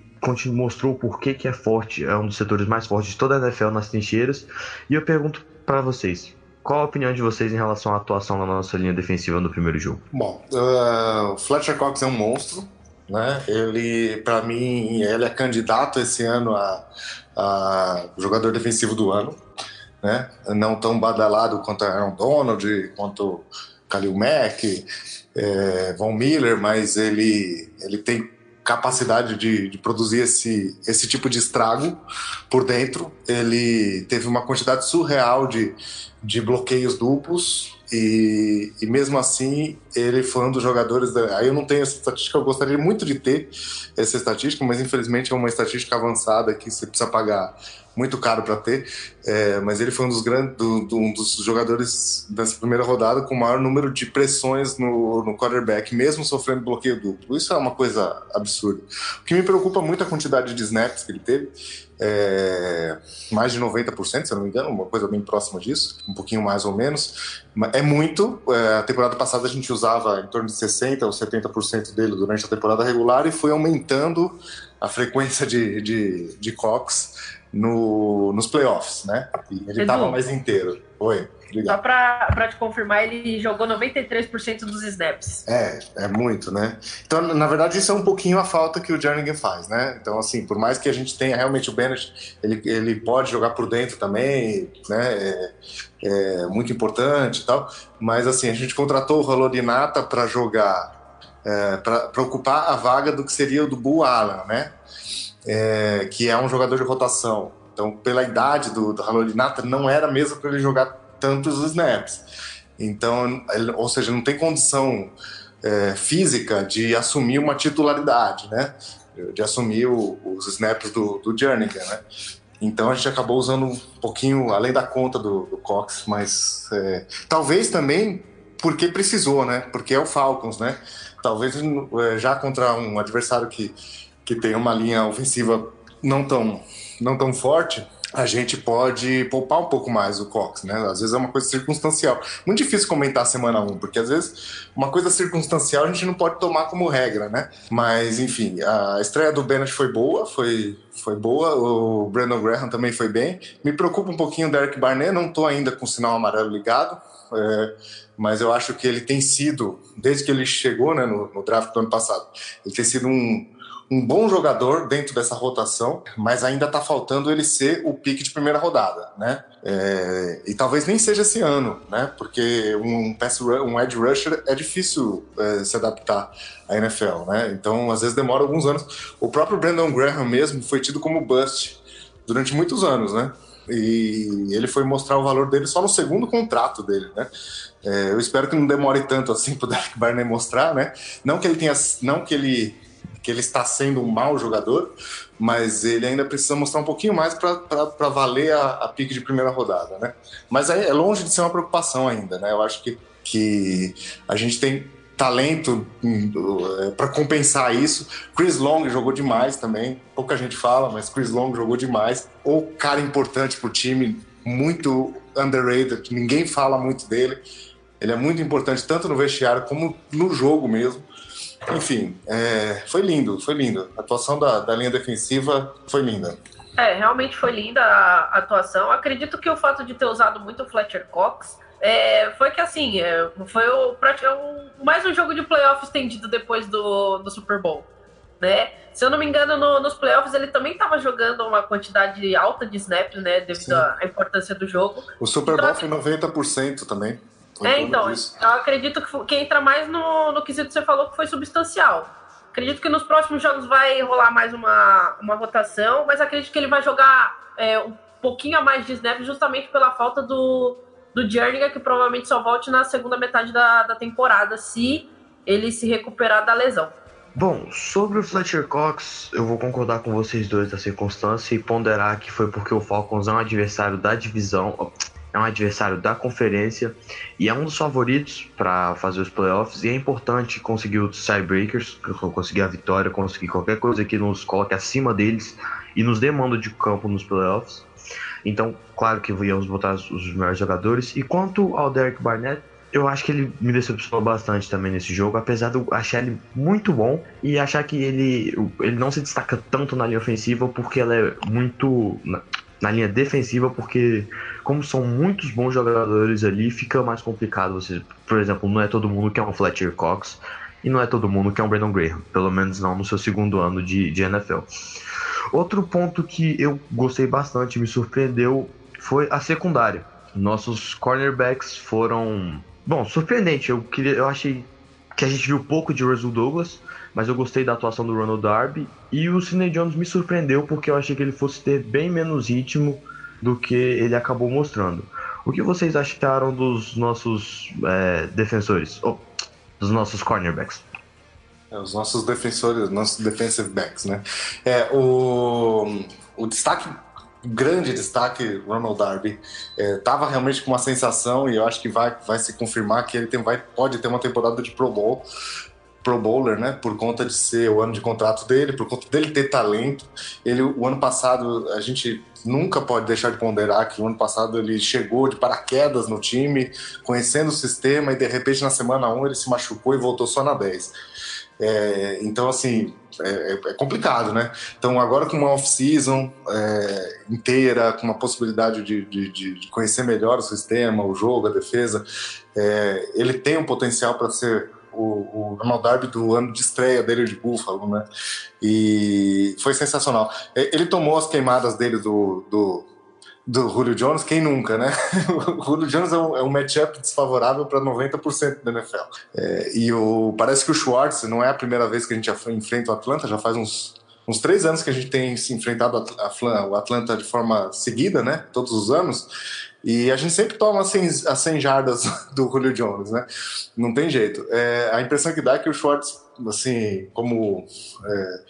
mostrou por que, que é forte, é um dos setores mais fortes de toda a NFL nas trincheiras. E eu pergunto pra vocês, qual a opinião de vocês em relação à atuação da nossa linha defensiva no primeiro jogo? Bom, uh, o Fletcher Cox é um monstro, né? Ele, para mim, ele é candidato esse ano a, a jogador defensivo do ano, né? Não tão badalado quanto Aaron Donald, quanto Khalil Mack, é, Von Miller, mas ele, ele tem capacidade de, de produzir esse, esse tipo de estrago por dentro. Ele teve uma quantidade surreal de, de bloqueios duplos e, e mesmo assim ele foi um dos jogadores. Da, aí eu não tenho essa estatística, eu gostaria muito de ter essa estatística, mas infelizmente é uma estatística avançada que você precisa pagar muito caro para ter. É, mas ele foi um dos grandes, do, do, um dos jogadores dessa primeira rodada com o maior número de pressões no, no quarterback, mesmo sofrendo bloqueio duplo. Isso é uma coisa absurda. O que me preocupa muito é a quantidade de snaps que ele teve. É, mais de 90%, se eu não me engano, uma coisa bem próxima disso, um pouquinho mais ou menos. É muito. É, a temporada passada a gente usava em torno de 60% ou 70% dele durante a temporada regular e foi aumentando a frequência de, de, de Cox no, nos playoffs, né? E ele estava mais inteiro. Oi, Só obrigado. pra, pra te confirmar, ele jogou 93% dos snaps. É, é muito, né? Então, na verdade, isso é um pouquinho a falta que o Jernigan faz, né? Então, assim, por mais que a gente tenha realmente o Bennett, ele, ele pode jogar por dentro também, né? É, é muito importante e tal. Mas, assim, a gente contratou o Ralorinata para jogar, é, para ocupar a vaga do que seria o do Bull Allen, né? É, que é um jogador de rotação. Então, pela idade do, do Ralorinata, não era mesmo para ele jogar tantos snaps. Então, ele- ou seja, não tem condição é, física de assumir uma titularidade, né? De assumir o- os snaps do, do Jernigan, né? Então a gente acabou usando um pouquinho além da conta do, do Cox, mas é, talvez também porque precisou, né? Porque é o Falcons, né? Talvez é, já contra um adversário que, que tem uma linha ofensiva não tão, não tão forte, a gente pode poupar um pouco mais o Cox, né? Às vezes é uma coisa circunstancial. Muito difícil comentar semana 1, porque às vezes uma coisa circunstancial a gente não pode tomar como regra, né? Mas, enfim, a estreia do Bennett foi boa, foi, foi boa, o Brandon Graham também foi bem. Me preocupa um pouquinho o Derek Barnett, não tô ainda com o sinal amarelo ligado, é, mas eu acho que ele tem sido, desde que ele chegou né, no, no draft do ano passado, ele tem sido um, um bom jogador dentro dessa rotação, mas ainda está faltando ele ser o pique de primeira rodada, né? É, e talvez nem seja esse ano, né? Porque um, pass um edge rusher é difícil é, se adaptar à NFL, né? Então, às vezes demora alguns anos. O próprio Brandon Graham mesmo foi tido como bust durante muitos anos, né? E ele foi mostrar o valor dele só no segundo contrato dele, né? É, eu espero que não demore tanto assim para o Derek Barnett mostrar, né? Não que ele tenha, não que ele que ele está sendo um mau jogador, mas ele ainda precisa mostrar um pouquinho mais para valer a, a pique de primeira rodada, né? Mas aí é longe de ser uma preocupação ainda, né? Eu acho que, que a gente tem talento para compensar isso. Chris Long jogou demais também, pouca gente fala, mas Chris Long jogou demais. O cara importante para o time, muito underrated, ninguém fala muito dele. Ele é muito importante tanto no vestiário como no jogo mesmo. Enfim, é, foi lindo, foi lindo. A atuação da, da linha defensiva foi linda. É, realmente foi linda a atuação. Acredito que o fato de ter usado muito o Fletcher Cox é, foi que, assim, é, foi o, é um- mais um jogo de playoff estendido depois do, do Super Bowl. né? Se eu não me engano, no, nos playoffs ele também estava jogando uma quantidade alta de snaps, né? Devido à importância do jogo. O Super Bowl foi 90% também. É, então, eu acredito que, que entra mais no, no quesito que você falou que foi substancial. Acredito que nos próximos jogos vai rolar mais uma, uma rotação, mas acredito que ele vai jogar é, um pouquinho a mais de snaps justamente pela falta do, do Jernigan, que provavelmente só volte na segunda metade da, da temporada, se ele se recuperar da lesão. Bom, sobre o Fletcher Cox, eu vou concordar com vocês dois da circunstância e ponderar que foi porque o Falcons é um adversário da divisão, é um adversário da conferência e é um dos favoritos para fazer os playoffs. E é importante conseguir os tiebreakers, conseguir a vitória, conseguir qualquer coisa que nos coloque acima deles e nos dê mando de campo nos playoffs. Então, claro que íamos botar os melhores jogadores. E quanto ao Derek Barnett, eu acho que ele me decepcionou bastante também nesse jogo, apesar de eu achar ele muito bom e achar que ele, ele não se destaca tanto na linha ofensiva porque ela é muito. Na, linha defensiva, porque como são muitos bons jogadores ali, fica mais complicado. Você, por exemplo, não é todo mundo que é um Fletcher Cox e não é todo mundo que é um Brandon Graham, pelo menos não no seu segundo ano de, de NFL. Outro ponto que eu gostei bastante, me surpreendeu, foi a secundária. Nossos cornerbacks foram Bom, surpreendente. Eu, queria, eu achei que a gente viu pouco de Russell Douglas, mas eu gostei da atuação do Ronald Darby. E o Sidney Jones me surpreendeu porque eu achei que ele fosse ter bem menos ritmo do que ele acabou mostrando. O que vocês acharam dos nossos é, defensores? Oh, dos nossos cornerbacks? É, os nossos defensores, nossos defensive backs, né? É, o, o destaque grande destaque, Ronald Darby. Estava é, realmente com uma sensação, e eu acho que vai, vai se confirmar que ele tem, vai, pode ter uma temporada de Pro Bowl. Pro Bowler, né? Por conta de ser o ano de contrato dele, por conta dele ter talento. Ele, o ano passado, a gente nunca pode deixar de ponderar que o ano passado ele chegou de paraquedas no time, conhecendo o sistema, e de repente na semana 1 ele se machucou e voltou só na 10. É, então, assim, é, é, complicado, né? Então, agora com uma off-season é, inteira, com uma possibilidade de, de, de, conhecer melhor o sistema, o jogo, a defesa, é, ele tem um potencial para ser o, o Ronald Darby do ano de estreia dele de Buffalo, né? E foi sensacional. Ele tomou as queimadas dele do, do do Julio Jones, quem nunca, né? [laughs] o Julio Jones é um, é um matchup desfavorável para 90% da NFL. É, e o, parece que o Schwartz não é a primeira vez que a gente enfrenta o Atlanta, já faz uns, uns três anos que a gente tem se enfrentado o Atlanta de forma seguida, né? Todos os anos. E a gente sempre toma as 100, as 100 jardas [laughs] do Julio Jones, né? Não tem jeito. É, a impressão que dá é que o Schwartz, assim, como é,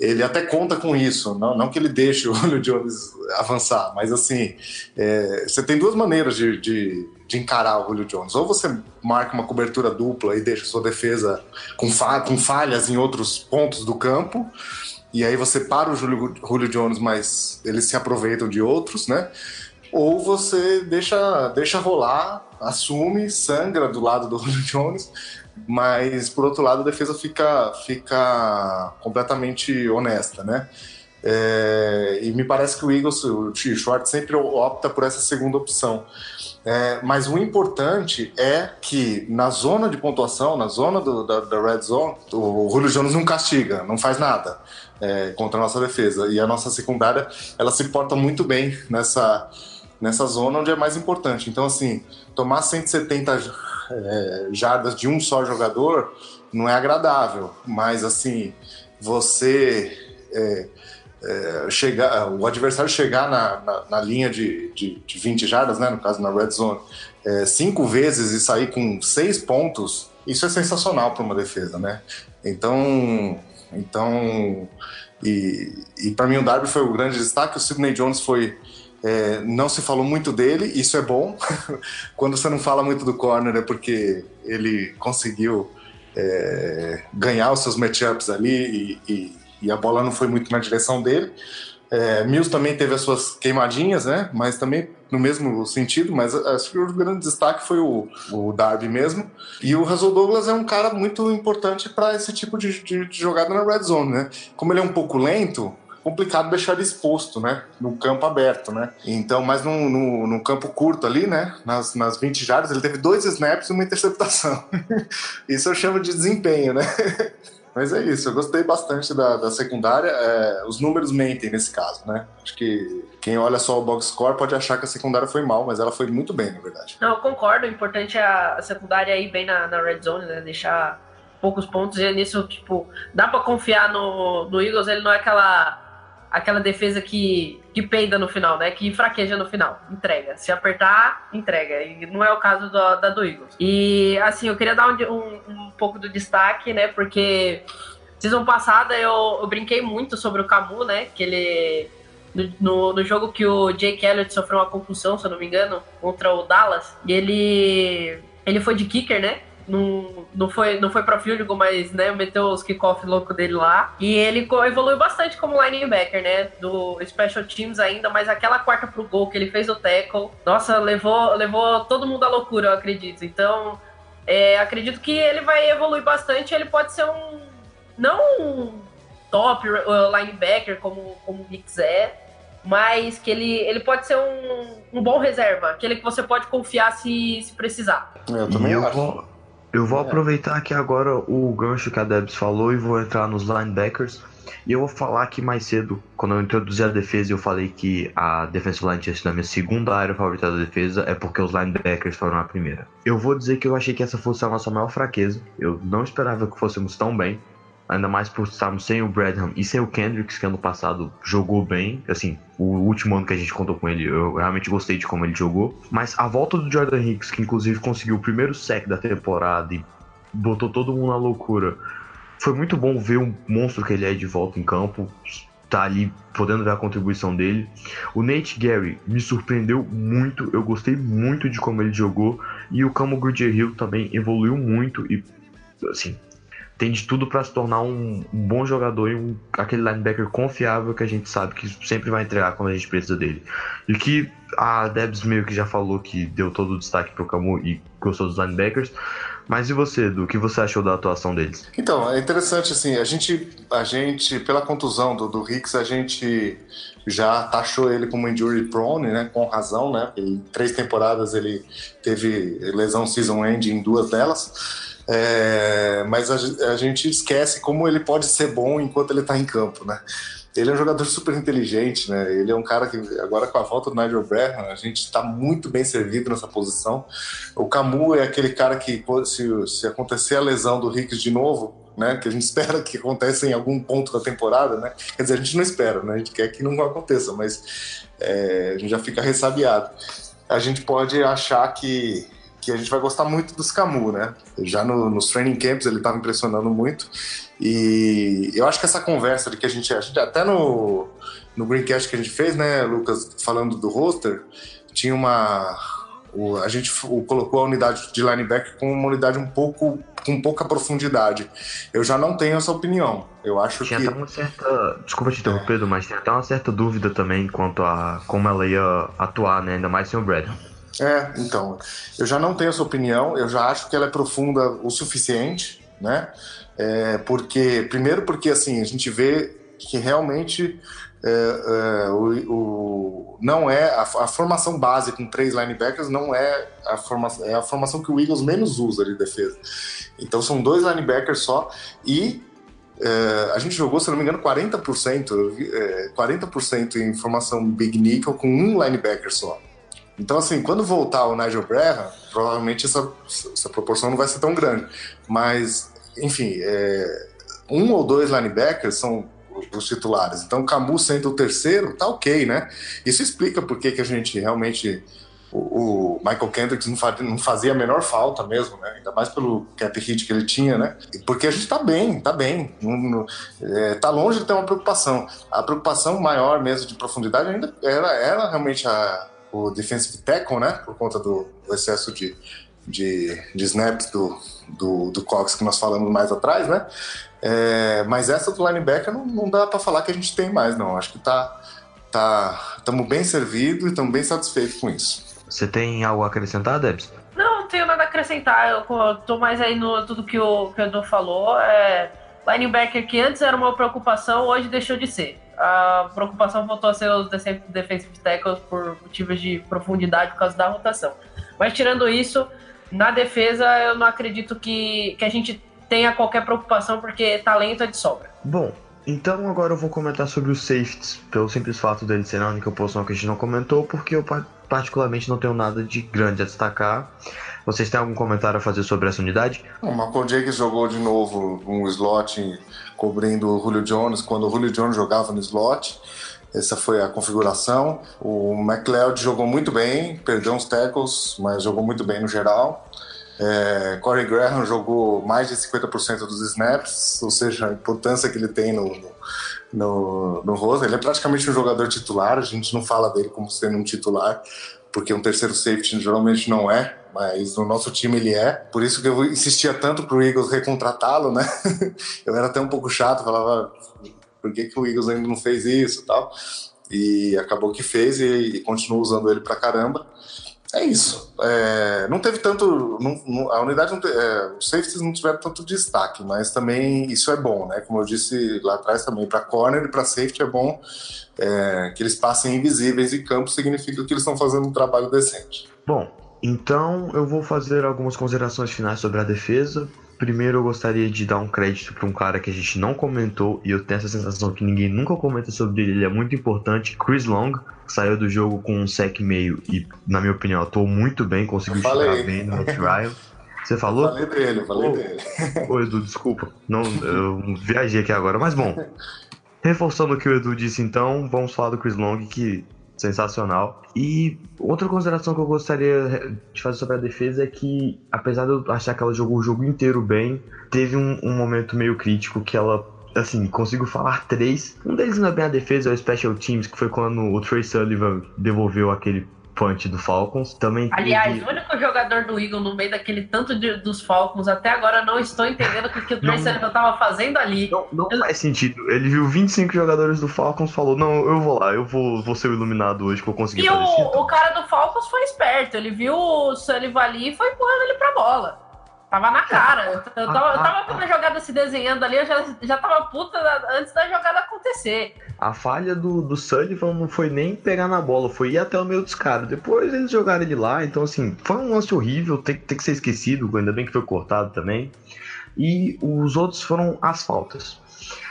ele até conta com isso, não, não que ele deixe o [laughs] Julio Jones avançar, mas assim, é, você tem duas maneiras de, de, de, encarar o Julio Jones. Ou você marca uma cobertura dupla e deixa sua defesa com, fa com falhas em outros pontos do campo, e aí você para o Julio, Julio Jones, mas eles se aproveitam de outros, né? Ou você deixa, deixa rolar, assume, sangra do lado do [laughs] Julio Jones, mas por outro lado a defesa fica, fica completamente honesta, né? É, e me parece que o Eagles, o Schwartz sempre opta por essa segunda opção. É, mas o importante é que na zona de pontuação, na zona do, da, da, red zone, o Julio Jones não castiga, não faz nada é, contra a nossa defesa. E a nossa secundária, ela se porta muito bem nessa, nessa zona onde é mais importante. Então, assim, tomar 170 é, jardas de um só jogador não é agradável, mas assim, você é, é, chegar, o adversário chegar na, na, na linha de, de, de, 20 jardas, né, no caso na red zone, é, cinco vezes e sair com seis pontos, isso é sensacional para uma defesa, né? Então, então e, e para mim o Darby foi o grande destaque, o Sidney Jones foi é, não se falou muito dele, isso é bom. [laughs] Quando você não fala muito do corner é porque ele conseguiu é, ganhar os seus matchups ali e, e, e, a bola não foi muito na direção dele. É, Mills também teve as suas queimadinhas, né? Mas também no mesmo sentido, mas acho que o grande destaque foi o, o Darby mesmo. E o Russell Douglas é um cara muito importante para esse tipo de, de, de, jogada na red zone, né? Como ele é um pouco lento, complicado deixar ele exposto, né? No campo aberto, né? Então, mas no, no, no campo curto ali, né? Nas, nas 20 jardas, ele teve dois snaps e uma interceptação. [laughs] Isso eu chamo de desempenho, né? [laughs] Mas é isso, eu gostei bastante da, da secundária. É, os números mentem nesse caso, né? Acho que quem olha só o box score pode achar que a secundária foi mal, mas ela foi muito bem, na verdade. Não, eu concordo. O importante é a secundária ir bem na, na red zone, né? Deixar poucos pontos. E nisso, tipo, dá pra confiar no, no Eagles. Ele não é aquela aquela defesa que, que peida no final, né? Que fraqueja no final. Entrega. Se apertar, entrega. E não é o caso do, da do Eagles. E, assim, eu queria dar um, um, um pouco do destaque, né? Porque season passada eu, eu brinquei muito sobre o Camu, né? Que ele. No, no jogo que o Jake Elliott sofreu uma concussão, se eu não me engano, contra o Dallas, e ele. Ele foi de kicker, né? Não, não foi, não foi pra field goal, mas né, meteu os kickoff louco dele lá. E ele evoluiu bastante como linebacker, né? Do Special Teams ainda, mas aquela quarta pro gol que ele fez o tackle, nossa, levou, levou todo mundo à loucura, eu acredito. Então, é, acredito que ele vai evoluir bastante. Ele pode ser um. Não um top uh, linebacker como, como o Hicks é, mas que ele, ele pode ser um, um bom reserva, aquele que você pode confiar se, se precisar. Eu também eu acho. vou, eu vou É. aproveitar aqui agora o gancho que a Debs falou e vou entrar nos linebackers. E eu vou falar aqui mais cedo, quando eu introduzi a defesa, eu falei que a defensive line tinha sido a minha segunda área favorita da defesa, é porque os linebackers foram a primeira. Eu vou dizer que eu achei que essa fosse a nossa maior fraqueza. Eu não esperava que fôssemos tão bem. Ainda mais por estarmos sem o Bradham e sem o Kendricks, que ano passado jogou bem. Assim, o último ano que a gente contou com ele, eu realmente gostei de como ele jogou. Mas a volta do Jordan Hicks, que inclusive conseguiu o primeiro sec da temporada e botou todo mundo na loucura. Foi muito bom ver um monstro que ele é de volta em campo. Tá ali podendo ver a contribuição dele. O Nate Gary me surpreendeu muito. Eu gostei muito de como ele jogou. E o Camo Goodyear Hill também evoluiu muito. E assim, tem de tudo para se tornar um, um bom jogador e um, aquele linebacker confiável que a gente sabe que sempre vai entregar quando a gente precisa dele. E que a Debs meio que já falou que deu todo o destaque pro Camu e gostou dos linebackers. Mas e você, Edu? O que você achou da atuação deles? Então, é interessante, assim, a gente, a gente pela contusão do, do Hicks, a gente já taxou ele como injury prone, né, com razão, né, em três temporadas ele teve lesão season end em duas delas, é, mas a, a gente esquece como ele pode ser bom enquanto ele está em campo, né. Ele é um jogador super inteligente, né? Ele é um cara que, agora com a volta do Nigel Bradham, a gente está muito bem servido nessa posição. O Camu é aquele cara que, se, se acontecer a lesão do Hicks de novo, né? Que a gente [laughs] espera que aconteça em algum ponto da temporada, né? Quer dizer, a gente não espera, né? A gente quer que não aconteça, mas é, a gente já fica ressabiado. A gente pode achar que, que a gente vai gostar muito dos Camu, né? Já no, nos training camps ele estava impressionando muito. E eu acho que essa conversa de que a gente, a gente até no, no Greencast que a gente fez, né, Lucas, falando do roster, tinha uma. O, a gente o, colocou a unidade de linebacker com uma unidade um pouco com pouca profundidade. Eu já não tenho essa opinião. Eu acho Tinha que. até uma certa. Desculpa te interromper, Edu, mas tinha até uma certa dúvida também quanto a como ela ia atuar, né? Ainda mais sem o Bradham. É, então, eu já não tenho essa opinião, eu já acho que ela é profunda o suficiente, né? É, porque, primeiro porque, assim, a gente vê que realmente é, é, o, o- não é, a, a formação base com três linebackers não é a, formação, é a formação que o Eagles menos usa de defesa. Então são dois linebackers só e é, a gente jogou, se não me engano, 40%, eu vi, é, 40% em formação Big Nickel com um linebacker só. Então, assim, quando voltar o Nigel Brera, provavelmente essa, essa proporção não vai ser tão grande. Mas, enfim, é, um ou dois linebackers são os titulares. Então, Camu sendo o terceiro, tá ok, né? Isso explica por que que a gente realmente. O, Michael Kendricks não fazia, a menor falta mesmo, né? Ainda mais pelo cap hit que ele tinha, né? Porque a gente tá bem, tá bem. É, tá longe de ter uma preocupação. A preocupação maior mesmo de profundidade ainda era, era realmente a, o defensive tackle, né? Por conta do, do excesso de, de, de snaps do, do, do Cox que nós falamos mais atrás, né? É, mas essa do linebacker não, não dá para falar que a gente tem mais, não. Acho que tá tá estamos bem servidos e estamos bem satisfeitos com isso. Você tem algo a acrescentar, Debs? Não, não tenho nada a acrescentar. Eu tô mais aí no tudo que o, que o Edu falou. É, linebacker que antes era uma preocupação, hoje deixou de ser. A preocupação voltou a ser os def- defensive tackles por motivos de profundidade por causa da rotação. Mas tirando isso, na defesa eu não acredito que, que a gente tenha qualquer preocupação, porque talento é de sobra. Bom, então agora eu vou comentar sobre os safeties, pelo simples fato dele ser a única posição que a gente não comentou, porque eu particularmente não tenho nada de grande a destacar. Vocês têm algum comentário a fazer sobre essa unidade? O Michael Jacobs jogou de novo um slot cobrindo o Julio Jones quando o Julio Jones jogava no slot. Essa foi a configuração. O McLeod jogou muito bem, perdeu uns tackles, mas jogou muito bem no geral. É, Corey Graham jogou mais de 50% dos snaps, ou seja, a importância que ele tem no, no, no Rosa. Ele é praticamente um jogador titular, a gente não fala dele como sendo um titular, porque um terceiro safety geralmente não é, mas no nosso time ele é. Por isso que eu insistia tanto pro Eagles recontratá-lo, né? [laughs] Eu era até um pouco chato, falava por que, que o Eagles ainda não fez isso e tal. E acabou que fez e, e continuou usando ele pra caramba. É isso. É, não teve tanto. Não, não, a unidade, não te, é, os safeties não tiveram tanto destaque, mas também isso é bom, né? Como eu disse lá atrás também, para corner e para safety é bom é, que eles passem invisíveis em campo, significa que eles estão fazendo um trabalho decente. Bom, então eu vou fazer algumas considerações finais sobre a defesa. Primeiro, eu gostaria de dar um crédito para um cara que a gente não comentou e eu tenho essa sensação que ninguém nunca comenta sobre ele. Ele é muito importante. Chris Long saiu do jogo com um sec meio e, na minha opinião, atuou muito bem, conseguiu chegar bem no trial. Você falou? Falei dele, falei oh, dele. Ô, Edu, desculpa. Não, eu viajei aqui agora, mas bom. Reforçando o que o Edu disse, então, vamos falar do Chris Long, que sensacional. E outra consideração que eu gostaria de fazer sobre a defesa é que, apesar de eu achar que ela jogou o jogo inteiro bem, teve um, um momento meio crítico que ela assim, consigo falar três. Um deles não é bem a defesa, é o Special Teams, que foi quando o Trey Sullivan devolveu aquele punch do Falcons. Também Aliás, teve... o único jogador do Eagle no meio daquele tanto de, dos Falcons, até agora não estou entendendo o que o Trey Sullivan estava fazendo ali. Não, não eu... faz sentido. Ele viu 25 jogadores do Falcons falou: Não, eu vou lá, eu vou, vou ser o iluminado hoje que eu consegui e fazer o, o cara do Falcons foi esperto. Ele viu o Sullivan ali e foi empurrando ele pra bola. Tava na cara. Eu, tava, eu tava vendo a jogada se desenhando ali, eu já, já tava puta antes da jogada acontecer. A falha do, do Sullivan não foi nem pegar na bola, foi ir até o meio dos caras. Depois eles jogaram ele lá, então assim, foi um lance horrível, tem, tem que ser esquecido, ainda bem que foi cortado também. E os outros foram as faltas.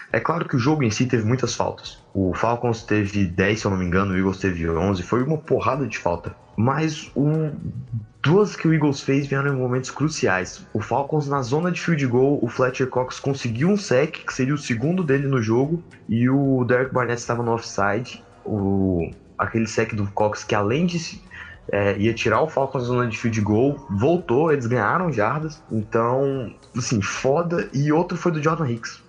É claro que o jogo em si teve muitas faltas. O Falcons teve 10, se eu não me engano, o Eagles teve 11, foi uma porrada de falta. Mas o Duas que o Eagles fez vieram em momentos cruciais. O Falcons na zona de field goal, o Fletcher Cox conseguiu um sec, que seria o segundo dele no jogo, e o Derek Barnett estava no offside. O, aquele sec do Cox que além de é, ia tirar o Falcons da zona de field goal, voltou, eles ganharam jardas. Então, assim, foda. E outro foi do Jordan Hicks,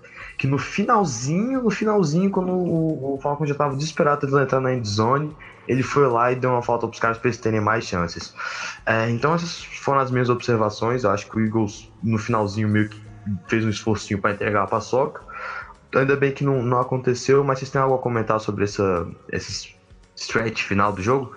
que no finalzinho, no finalzinho, quando o, o Falcons já estava desesperado de entrar na end zone, ele foi lá e deu uma falta para os caras para eles terem mais chances. É, então essas foram as minhas observações. Eu acho que o Eagles no finalzinho meio que fez um esforcinho para entregar a paçoca. Ainda bem que não, não aconteceu, mas vocês têm algo a comentar sobre essa, esse stretch final do jogo?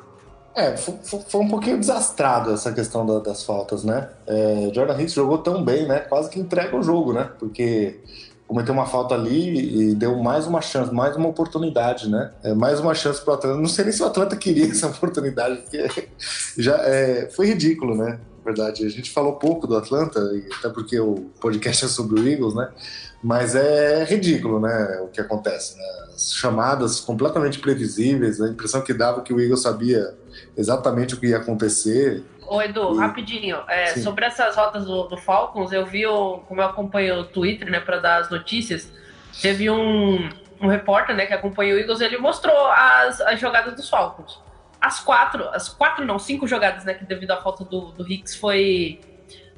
É, foi, foi um pouquinho desastrado essa questão da, das faltas, né? É, Jordan Hicks jogou tão bem, né? Quase que entrega o jogo, né? Porque cometeu uma falta ali e deu mais uma chance, mais uma oportunidade, né? É, mais uma chance para o Atlanta. Não sei nem se o Atlanta queria [laughs] essa oportunidade, porque já é, foi ridículo, né? Na verdade, a gente falou pouco do Atlanta, até porque o podcast é sobre o Eagles, né? Mas é ridículo, né? O que acontece, né? As chamadas completamente previsíveis, a impressão que dava que o Eagles sabia exatamente o que ia acontecer. Ô, Edu, e... rapidinho. É, sobre essas rotas do, do, Falcons, eu vi, o, como eu acompanho o Twitter, né, para dar as notícias, teve um, um repórter, né, que acompanha o Eagles, ele mostrou as, as jogadas dos Falcons. As quatro, as quatro não, cinco jogadas, né, que devido à falta do, do Hicks foi,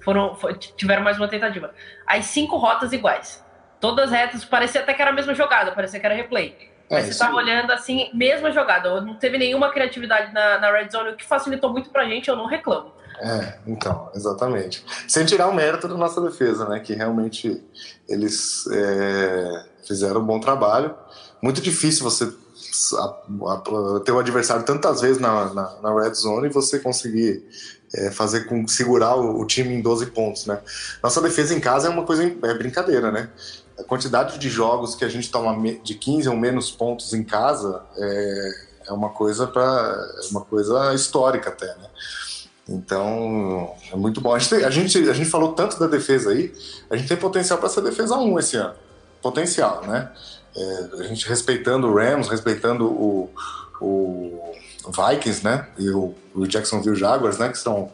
foram, foi, tiveram mais uma tentativa. As cinco rotas iguais. Todas retas, parecia até que era a mesma jogada, parecia que era replay. É, você estava olhando assim, mesma jogada, não teve nenhuma criatividade na, na red zone, o que facilitou muito pra gente, eu não reclamo. É, então, exatamente. Sem tirar o mérito da nossa defesa, né? Que realmente eles é, fizeram um bom trabalho. Muito difícil você a, a, ter o adversário tantas vezes na, na, na red zone e você conseguir é, fazer com segurar o, o, time em 12 pontos, né? Nossa defesa em casa é uma coisa é brincadeira, né? A quantidade de jogos que a gente toma de 15 ou menos pontos em casa é, é uma coisa para é uma coisa histórica até, né? Então, é muito bom. A gente, a gente, a gente falou tanto da defesa aí, a gente tem potencial para ser defesa 1 esse ano. Potencial, né? É, a gente respeitando o Rams, respeitando o, o Vikings, né? E o, o Jacksonville Jaguars, né? Que são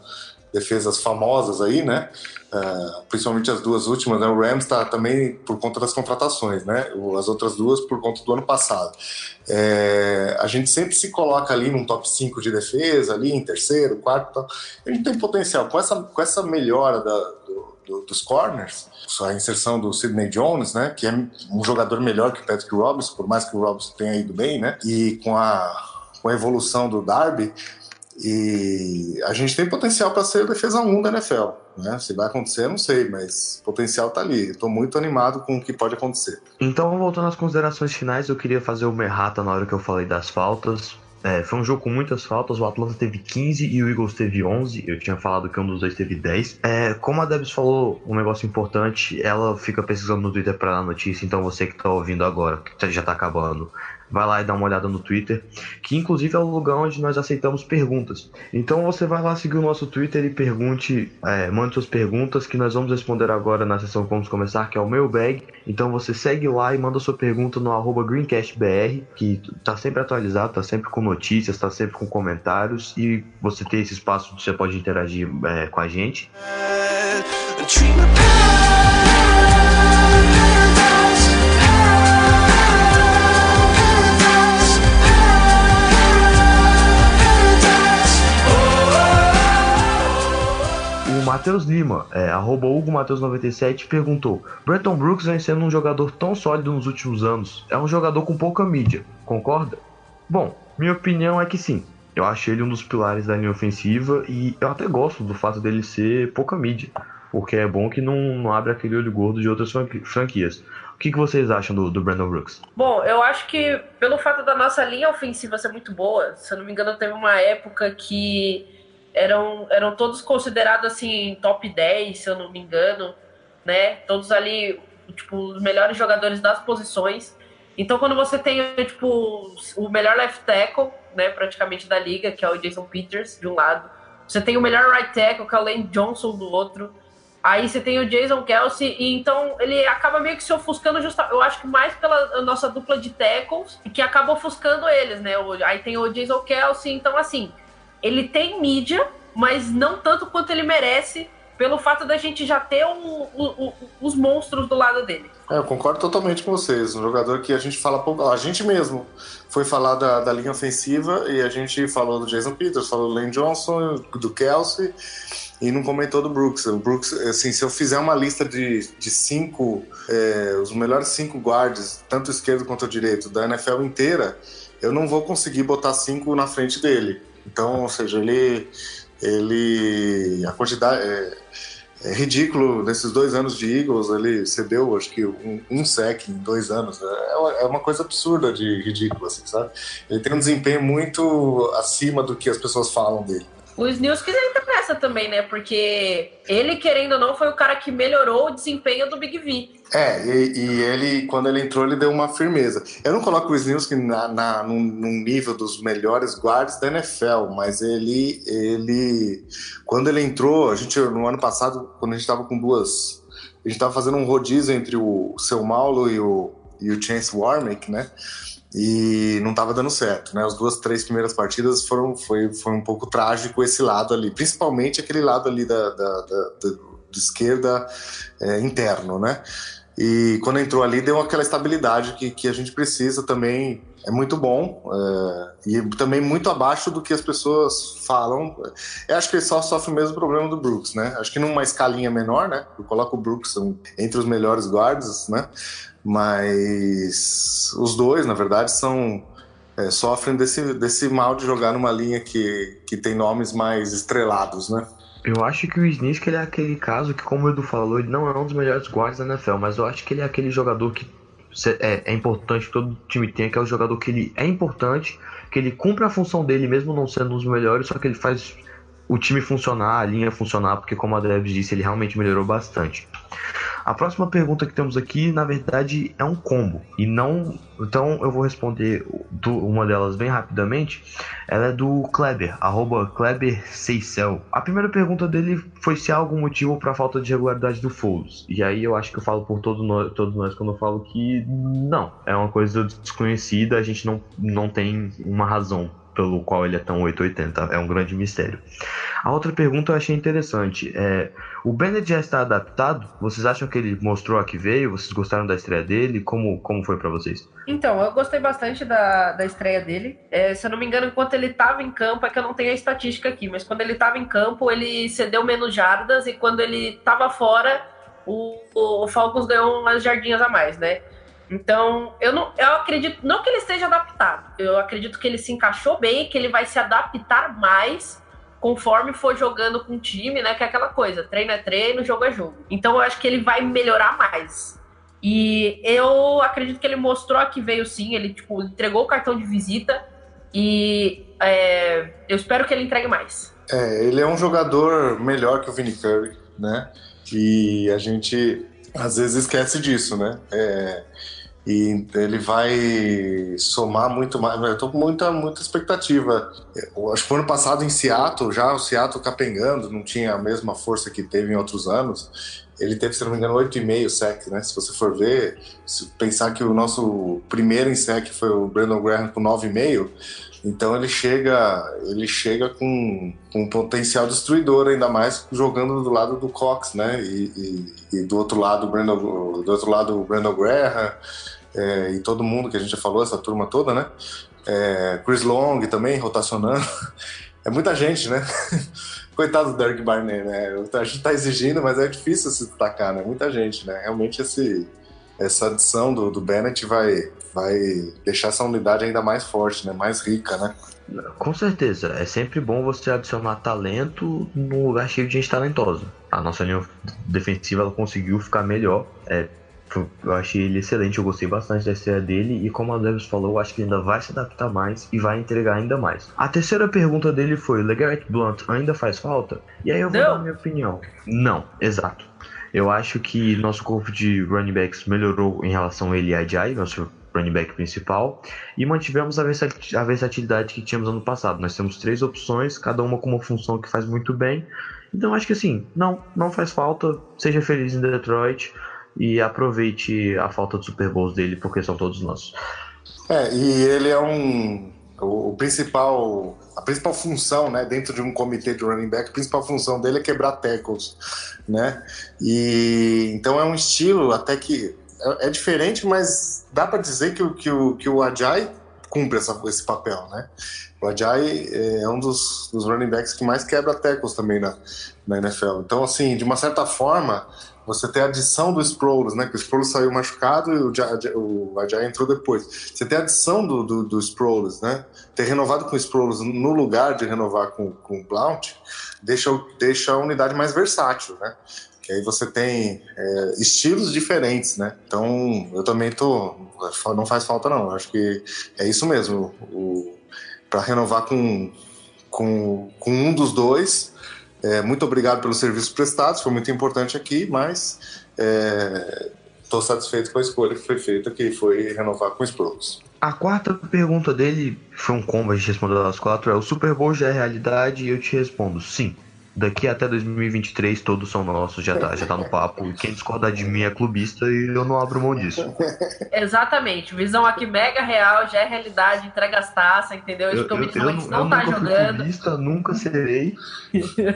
defesas famosas aí, né? Uh, principalmente as duas últimas, né? O Rams está também por conta das contratações, né? As outras duas por conta do ano passado. É, a gente sempre se coloca ali num top 5 de defesa, ali em terceiro, quarto, a gente tem potencial. Com essa, com essa melhora da, do, do, dos corners, a inserção do Sidney Jones, né? Que é um jogador melhor que o Patrick Robinson, por mais que o Robinson tenha ido bem, né? E com a, com a evolução do Darby, e a gente tem potencial para ser defesa 1 da NFL. Né? Se vai acontecer, não sei, mas potencial está ali. Estou muito animado com o que pode acontecer. Então, voltando às considerações finais, eu queria fazer uma errata na hora que eu falei das faltas. É, foi um jogo com muitas faltas. O Atlanta teve 15 e o Eagles teve 11. Eu tinha falado que um dos dois teve 10. É, como a Debs falou, um negócio importante, ela fica pesquisando no Twitter para dar notícia. Então você que está ouvindo agora, que já está acabando, vai lá e dá uma olhada no Twitter, que inclusive é o lugar onde nós aceitamos perguntas. Então você vai lá seguir o nosso Twitter e pergunte, é, mande suas perguntas que nós vamos responder agora na sessão que vamos começar, que é o meu bag. Então você segue lá e manda sua pergunta no arroba GreencastBR, que tá sempre atualizado, tá sempre com notícias, tá sempre com comentários e você tem esse espaço onde você pode interagir é, com a gente. Matheus Lima, é, arroba Hugo Matheus97, perguntou: Bretton Brooks vem sendo um jogador tão sólido nos últimos anos. É um jogador com pouca mídia, concorda? Bom, minha opinião é que sim. Eu acho ele um dos pilares da linha ofensiva e eu até gosto do fato dele ser pouca mídia, porque é bom que não, não abre aquele olho gordo de outras franquias. O que, que vocês acham do, do Brandon Brooks? Bom, eu acho que pelo fato da nossa linha ofensiva ser muito boa, se eu não me engano, teve uma época que eram, eram todos considerados assim top 10, se eu não me engano, né? Todos ali, tipo, os melhores jogadores das posições. Então, quando você tem, tipo, o melhor left tackle, né, praticamente da liga, que é o Jason Peters, de um lado. Você tem o melhor right tackle, que é o Lane Johnson, do outro. Aí você tem o Jason Kelsey, e então ele acaba meio que se ofuscando, justa, eu acho que mais pela nossa dupla de tackles, que acaba ofuscando eles, né? Aí tem o Jason Kelsey, então assim, ele tem mídia, mas não tanto quanto ele merece pelo fato da gente já ter um, um, um, os monstros do lado dele. É, eu concordo totalmente com vocês. Um jogador que a gente fala pouco. A gente mesmo foi falar da, da linha ofensiva e a gente falou do Jason Peters, falou do Lane Johnson, do Kelsey e não comentou do Brooks. O Brooks, assim, se eu fizer uma lista de, de cinco, é, os melhores cinco guards, tanto esquerdo quanto direito, da NFL inteira, eu não vou conseguir botar cinco na frente dele. Então, ou seja, ele, ele a quantidade é, é ridículo nesses dois anos de Eagles, ele cedeu acho que um, um sec em dois anos. É, é uma coisa absurda de ridículo, assim, sabe? Ele tem um desempenho muito acima do que as pessoas falam dele. O Snills entra nessa também, né? Porque ele, querendo ou não, foi o cara que melhorou o desempenho do Big V. É, e, e ele, quando ele entrou, ele deu uma firmeza. Eu não coloco o Snills na, na, num, num, nível dos melhores guardas da NFL, mas ele, ele. Quando ele entrou, a gente, no ano passado, quando a gente estava com duas. A gente estava fazendo um rodízio entre o Seu Paulo e o, e o Chance Warwick, né? E não estava dando certo, né? As duas, três primeiras partidas foram foi, foi um pouco trágico esse lado ali, principalmente aquele lado ali da, da, da, da esquerda é, interno, né? E quando entrou ali deu aquela estabilidade que, que a gente precisa também. É muito bom é, e também muito abaixo do que as pessoas falam. Eu acho que ele só sofre o mesmo problema do Brooks, né? Acho que numa escalinha menor, né? Eu coloco o Brooks entre os melhores guardas, né? Mas os dois, na verdade, são é, sofrem desse, desse mal de jogar numa linha que, que tem nomes mais estrelados, né? Eu acho que o Snisk é aquele caso que, como o Edu falou, ele não é um dos melhores guardas da NFL, mas eu acho que ele é aquele jogador que é, é importante que todo time tenha, que é o jogador que ele é importante, que ele cumpre a função dele mesmo não sendo um dos melhores, só que ele faz o time funcionar, a linha funcionar, porque como a Debs disse, ele realmente melhorou bastante. A próxima pergunta que temos aqui, na verdade, é um combo. E não. Então eu vou responder uma delas bem rapidamente. Ela é do Kleber, arroba Kleber Seicel. A primeira pergunta dele foi se há algum motivo para a falta de regularidade do Foles. E aí eu acho que eu falo por todo todos nós quando eu falo que não. É uma coisa desconhecida, a gente não, não tem uma razão pelo qual ele é tão 880. É um grande mistério. A outra pergunta eu achei interessante. É, o Bennett já está adaptado? Vocês acham que ele mostrou a que veio? Vocês gostaram da estreia dele? Como, como foi para vocês? Então, eu gostei bastante da, da estreia dele. É, se eu não me engano, enquanto ele estava em campo, é que eu não tenho a estatística aqui, mas quando ele estava em campo, ele cedeu menos jardas e quando ele estava fora, o, o, Falcons ganhou umas jardinhas a mais, né? Então, eu não eu acredito, não que ele esteja adaptado, eu acredito que ele se encaixou bem, que ele vai se adaptar mais conforme for jogando com o time, né? Que é aquela coisa, treino é treino, jogo é jogo. Então eu acho que ele vai melhorar mais. E eu acredito que ele mostrou que veio sim, ele tipo, entregou o cartão de visita e é, eu espero que ele entregue mais. É, ele é um jogador melhor que o Vinny Curry, né? E a gente às vezes esquece disso, né? É, e ele vai somar muito mais. Eu tô com muita, muita expectativa. Eu acho que no ano passado em Seattle, já o Seattle capengando, não tinha a mesma força que teve em outros anos. Ele teve, se não me engano, 8,5 sec, né? Se você for ver, se pensar que o nosso primeiro em sec foi o Brandon Graham com 9,5, então ele chega, ele chega com, com um potencial destruidor, ainda mais jogando do lado do Cox, né? E, e, e do outro lado Brandon, do outro lado o Brandon Graham é, e todo mundo que a gente já falou, essa turma toda, né? É, Chris Long também rotacionando. É muita gente, né? [laughs] Coitado do Derek Barnett, né? A gente tá exigindo, mas é difícil se destacar, né? Muita gente, né? Realmente esse, essa adição do, do Bennett vai, vai deixar essa unidade ainda mais forte, né? Mais rica, né? Com certeza, é sempre bom você adicionar talento num lugar cheio de gente talentosa. A nossa linha defensiva ela conseguiu ficar melhor. É, eu achei ele excelente, eu gostei bastante da estreia dele e como a Davis falou, eu acho que ainda vai se adaptar mais e vai entregar ainda mais. A terceira pergunta dele foi: LeGarrette Blunt ainda faz falta? E aí eu vou Não. dar a minha opinião. Não, exato. Eu acho que nosso corpo de running backs melhorou em relação a ele e a Jai, nosso running back principal, e mantivemos a a versatilidade que tínhamos ano passado. Nós temos três opções, cada uma com uma função que faz muito bem. Então acho que assim, não, não faz falta. Seja feliz em Detroit e aproveite a falta de Super Bowls dele, porque são todos nossos. É, e ele é um. O, principal. A principal função, né, dentro de um comitê de running back, a principal função dele é quebrar tackles, né? E então é um estilo até que é, é diferente, mas dá para dizer que, que, o, que o Ajay cumpre essa, esse papel, né? O Ajay é um dos, dos running backs que mais quebra tackles também na, na NFL. Então, assim, de uma certa forma, você tem a adição do Sproles, né? Que o Sproles saiu machucado e o, o Ajay entrou depois. Você tem a adição do, do, do Sproles, né? Ter renovado com o Sproles no lugar de renovar com, com o Blount deixa, deixa a unidade mais versátil, né? Que aí você tem é, estilos diferentes, né? Então, eu também tô... Não faz falta, não. Acho que é isso mesmo. Para renovar com, com, com um dos dois. É, muito obrigado pelos serviços prestados, foi muito importante aqui, mas estou satisfeito com a escolha que foi feita, que foi renovar com os Sproles. A quarta pergunta dele foi um combo, a gente respondeu as quatro. É: o Super Bowl já é realidade? E eu te respondo: sim. Daqui até 2023 todos são nossos, já tá, já tá no papo. E quem discordar de mim é clubista e eu não abro mão disso. [laughs] Exatamente, visão aqui mega real, já é realidade, entrega as taças, entendeu? Eu, eu, eu, eu não tá nunca jogando. clubista, nunca serei. [laughs]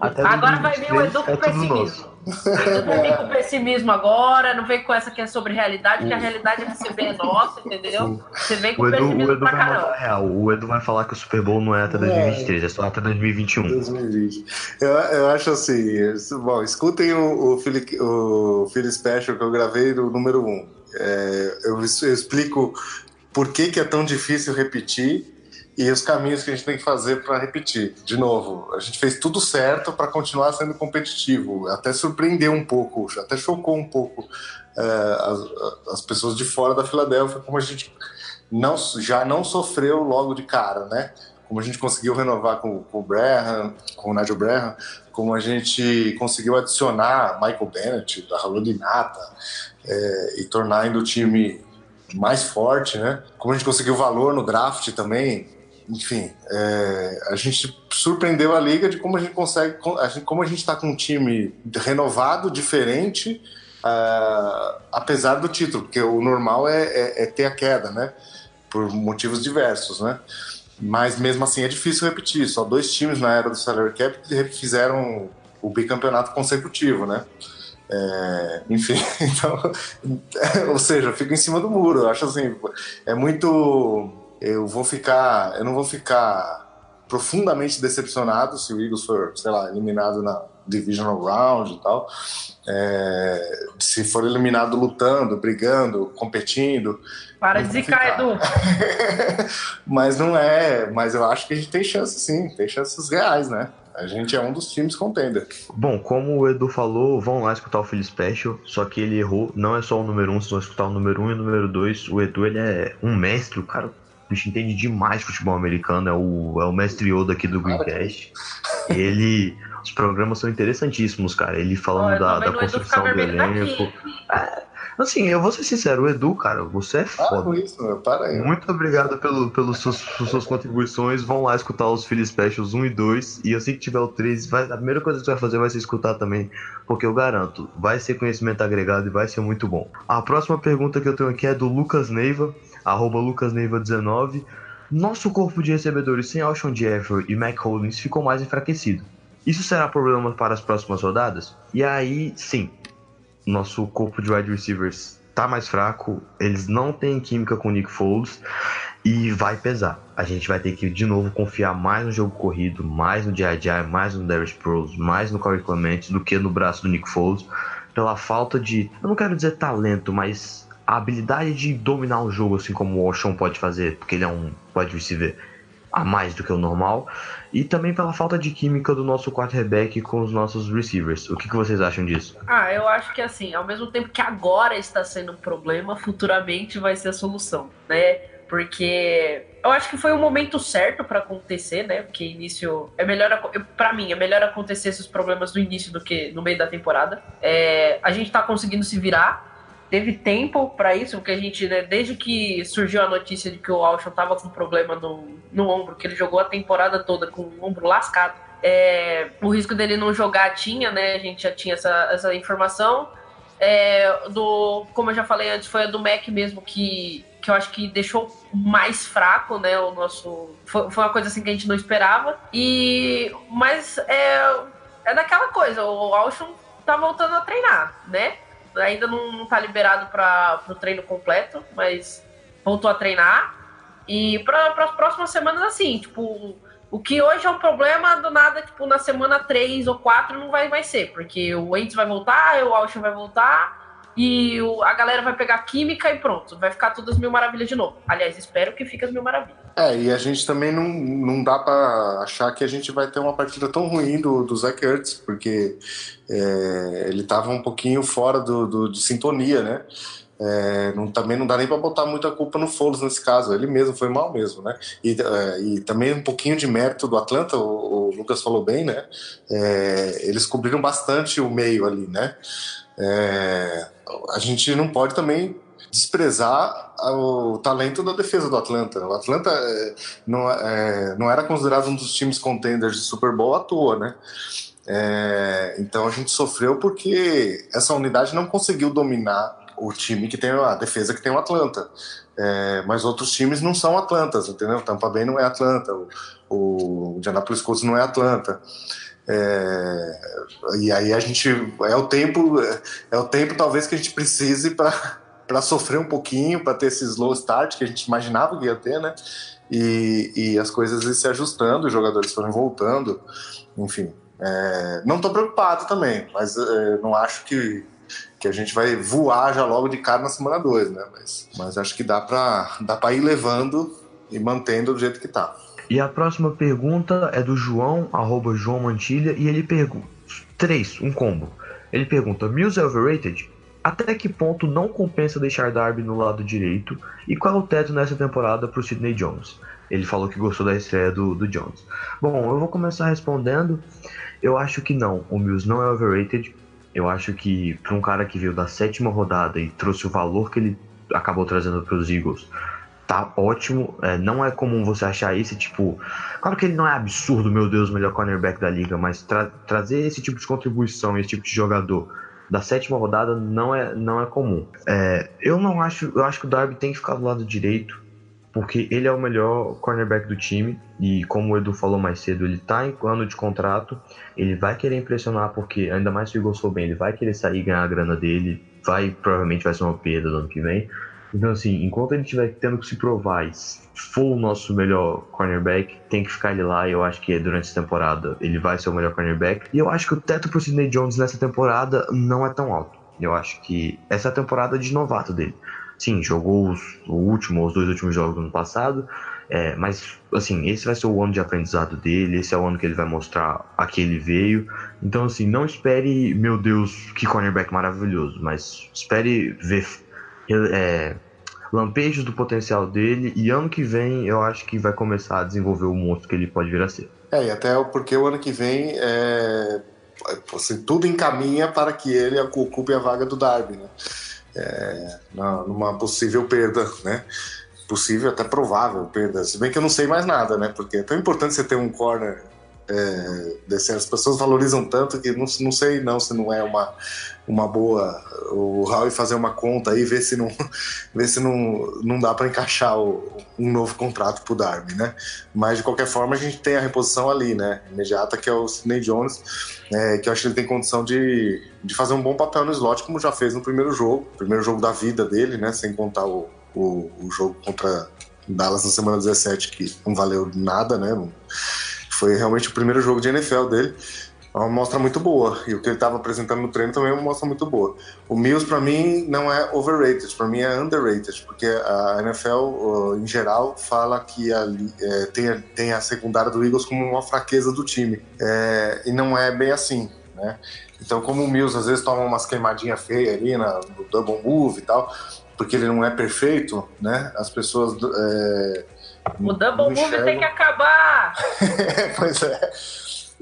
Agora vai vir o 2023 Edu com é pessimismo. Não vem com [laughs] pessimismo agora, não vem com essa que é sobre realidade, que a realidade é receber é nossa, entendeu? Você vem com O Edu, o pessimismo Edu pra vai mandar caramba. real. O Edu vai falar que o Super Bowl não é até 2023, é só até 2021. 2020. Eu, eu acho assim, bom, escutem o, o, Philly, o Philly Special que eu gravei do número 1. Um. É, eu, eu explico por que, que é tão difícil repetir e os caminhos que a gente tem que fazer para repetir. De novo, a gente fez tudo certo para continuar sendo competitivo, até surpreendeu um pouco, até chocou um pouco é, as, as pessoas de fora da Filadélfia, como a gente não, já não sofreu logo de cara, né? como a gente conseguiu renovar com, com o Braham, com o Nigel Braham, como a gente conseguiu adicionar Michael Bennett, da Nata, é, e tornar ainda o time mais forte, né? Como a gente conseguiu valor no draft também, enfim, é, a gente surpreendeu a liga de como a gente consegue, como a gente está com um time renovado, diferente, uh, apesar do título, porque o normal é, é, é, ter a queda, né? Por motivos diversos, né? Mas mesmo assim é difícil repetir. Só dois times na era do salary cap fizeram o bicampeonato consecutivo, né? É, enfim, [laughs] então, [laughs] ou seja, eu fico em cima do muro. Eu acho assim, é muito. Eu vou ficar, eu não vou ficar profundamente decepcionado se o Eagles for, sei lá, eliminado na divisional round e tal. É, se for eliminado lutando, brigando, competindo. Para de zicar, Edu. [laughs] mas não é, mas eu acho que a gente tem chance sim, tem chances reais, né? A gente é um dos times contender. Bom, como o Edu falou, vão lá escutar o Philly Special, só que ele errou, não é só o número 1, um, se vão escutar o número 1 um e o número 2. O Edu, ele é um mestre, o cara bicho entende demais futebol americano, é o, é o mestre Yoda aqui do Greencast. Ele os programas são interessantíssimos, cara. Ele falando da, da construção do elenco. É, assim, eu vou ser sincero, o Edu, cara, você é foda. Para isso, meu, para aí. Muito obrigado pelo, pelas suas, suas contribuições. Vão lá escutar os Philly Specials 1 e 2. E assim que tiver o 3, vai, a primeira coisa que você vai fazer vai ser escutar também. Porque eu garanto, vai ser conhecimento agregado e vai ser muito bom. A próxima pergunta que eu tenho aqui é do Lucas Neiva, arroba lucasneiva19. Nosso corpo de recebedores sem Alshon Jeffrey e Mac Holdings ficou mais enfraquecido. Isso será problema para as próximas rodadas? E aí, sim, nosso corpo de wide receivers tá mais fraco, eles não têm química com o Nick Foles e vai pesar. A gente vai ter que de novo confiar mais no jogo corrido, mais no J.J., mais no Darius Sproles, mais no Corey Clement do que no braço do Nick Foles, pela falta de, eu não quero dizer talento, mas a habilidade de dominar o jogo assim como o Oshon pode fazer, porque ele é um wide receiver a mais do que o normal, e também pela falta de química do nosso quarterback com os nossos receivers. O que, que vocês acham disso? Ah, eu acho que assim, ao mesmo tempo que agora está sendo um problema, futuramente vai ser a solução, né? Porque eu acho que foi o momento certo para acontecer, né? Porque início é melhor para mim é melhor acontecer esses problemas no início do que no meio da temporada. É, a gente tá conseguindo se virar, teve tempo para isso, porque a gente, né, desde que surgiu a notícia de que o Alshon tava com problema no, no ombro, que ele jogou a temporada toda com o ombro lascado, é, o risco dele não jogar tinha, né? A gente já tinha essa, essa informação. É, do, como eu já falei antes, foi a do Mac mesmo que, que eu acho que deixou mais fraco, né? O nosso. Foi, foi uma coisa assim que a gente não esperava. E. Mas é, é daquela coisa, o Alshon tá voltando a treinar, né? Ainda não, não tá liberado para o treino completo, mas voltou a treinar. E para as próximas semanas, assim, tipo, o que hoje é um problema, do nada, tipo, na semana 3 ou 4 não vai, vai ser, porque o Wentz vai voltar, o Alshon vai voltar, e o, a galera vai pegar química e pronto, vai ficar todas mil maravilhas de novo. Aliás, espero que fique as mil maravilhas. É, e a gente também não, não dá para achar que a gente vai ter uma partida tão ruim do, do Zach Ertz, porque é, ele tava um pouquinho fora do, do de sintonia, né? É, não, também não dá nem para botar muita culpa no Foles nesse caso, ele mesmo foi mal mesmo, né? E, é, e também um pouquinho de mérito do Atlanta, o, o Lucas falou bem, né? É, eles cobriram bastante o meio ali, né? É, a gente não pode também desprezar o talento da defesa do Atlanta. O Atlanta é, não, é, não era considerado um dos times contenders de Super Bowl à toa, né? É, então a gente sofreu porque essa unidade não conseguiu dominar o time que tem a defesa que tem o Atlanta. É, mas outros times não são Atlantas, entendeu? Tampa Bay não é Atlanta, o, o Indianapolis Colts não é Atlanta. É, e aí a gente é o tempo é o tempo talvez que a gente precise para sofrer um pouquinho para ter esse slow start que a gente imaginava que ia ter né? E, e as coisas se ajustando os jogadores foram voltando enfim. É, não estou preocupado também mas é, não acho que que a gente vai voar já logo de cara na semana 2 né? Mas, mas acho que dá para dá ir levando e mantendo do jeito que está e a próxima pergunta é do João, arroba João Mantilha, e ele pergunta. Três, um combo. Ele pergunta: Mills é overrated? até que ponto não compensa deixar Darby no lado direito e qual é o teto nessa temporada para o Sidney Jones? Ele falou que gostou da estreia do, do Jones. Bom, eu vou começar respondendo. Eu acho que não, o Mills não é overrated. Eu acho que para um cara que veio da sétima rodada e trouxe o valor que ele acabou trazendo para os Eagles, tá ótimo. É, não é comum você achar esse tipo. Claro que ele não é absurdo, meu Deus, o melhor cornerback da liga, mas tra trazer esse tipo de contribuição, esse tipo de jogador da sétima rodada não é, não é comum. É, eu não acho. Eu acho que o Darby tem que ficar do lado direito, porque ele é o melhor cornerback do time. E como o Edu falou mais cedo, ele tá em ano de contrato. Ele vai querer impressionar, porque ainda mais se for bem, ele vai querer sair e ganhar a grana dele. Vai, provavelmente vai ser uma perda no ano que vem. Então, assim, enquanto ele estiver tendo que se provar e for o nosso melhor cornerback, tem que ficar ele lá. E eu acho que durante essa temporada ele vai ser o melhor cornerback. E eu acho que o teto pro Sidney Jones nessa temporada não é tão alto. Eu acho que essa é a temporada de novato dele. Sim, jogou os, o último, os dois últimos jogos do ano passado. É, mas, assim, esse vai ser o ano de aprendizado dele. Esse é o ano que ele vai mostrar a que ele veio. Então, assim, não espere, meu Deus, que cornerback maravilhoso. Mas espere ver é, lampejos do potencial dele e ano que vem eu acho que vai começar a desenvolver o monstro que ele pode vir a ser. É, e até porque o ano que vem é, assim, tudo encaminha para que ele ocupe a vaga do Darby, né? É, numa possível perda, né? Possível, até provável perda. Se bem que eu não sei mais nada, né? Porque é tão importante você ter um corner é, desse, as pessoas valorizam tanto que não, não sei não se não é uma, uma boa o Howie fazer uma conta aí ver se não [laughs] ver se não, não dá para encaixar o, um novo contrato pro Darby, né? Mas de qualquer forma a gente tem a reposição ali, né? Imediata que é o Sidney Jones, é, que eu acho que ele tem condição de, de fazer um bom papel no slot como já fez no primeiro jogo, primeiro jogo da vida dele, né? Sem contar o, o, o jogo contra Dallas na semana 17 que não valeu nada, né? Foi realmente o primeiro jogo de NFL dele. É uma mostra muito boa. E o que ele estava apresentando no treino também é uma mostra muito boa. O Mills, para mim, não é overrated, para mim é underrated, porque a NFL, em geral, fala que ali, é, tem, tem a secundária do Eagles como uma fraqueza do time. É, e não é bem assim. Né? Então, como o Mills às vezes toma umas queimadinhas feias ali na, no double move e tal, porque ele não é perfeito, né? As pessoas. É, o double move tem que acabar! [laughs] pois é.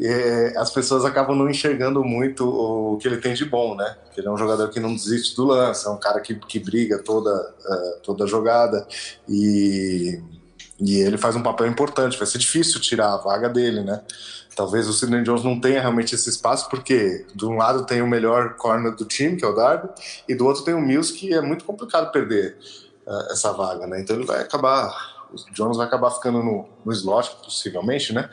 É. As pessoas acabam não enxergando muito o que ele tem de bom, né? Ele é um jogador que não desiste do lance, é um cara que, que briga toda, uh, toda jogada e, e ele faz um papel importante. Vai ser difícil tirar a vaga dele, né? Talvez o Sidney Jones não tenha realmente esse espaço, porque de um lado tem o melhor corner do time, que é o Darby, e do outro tem o Mills, que é muito complicado perder uh, essa vaga, né? Então ele vai acabar o Jones vai acabar ficando no, no slot, possivelmente, né?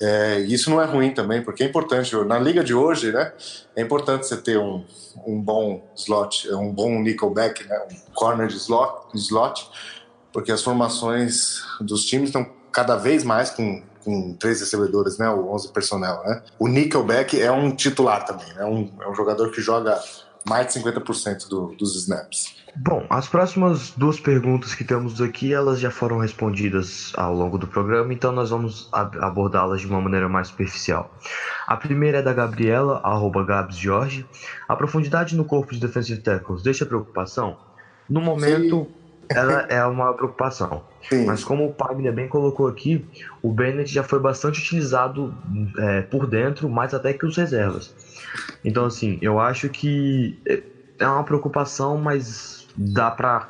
É, isso não é ruim também, porque é importante. Na liga de hoje, né? É importante você ter um, um bom slot, um bom nickelback, né? Um corner de slot, slot, porque as formações dos times estão cada vez mais com, com três recebedores, né? O 11 personnel, né? O nickelback é um titular também, né? Um, é um jogador que joga mais de 50% do, dos snaps. Bom, as próximas duas perguntas que temos aqui, elas já foram respondidas ao longo do programa, então nós vamos abordá-las de uma maneira mais superficial. A primeira é da Gabriela, arroba GabsJorge. A profundidade no corpo de defensive tackles deixa preocupação? No momento, Sim. ela é uma preocupação. Sim. Mas como o Paglia bem colocou aqui, o Bennett já foi bastante utilizado é, por dentro, mais até que os reservas. Então, assim, eu acho que é uma preocupação, mas dá para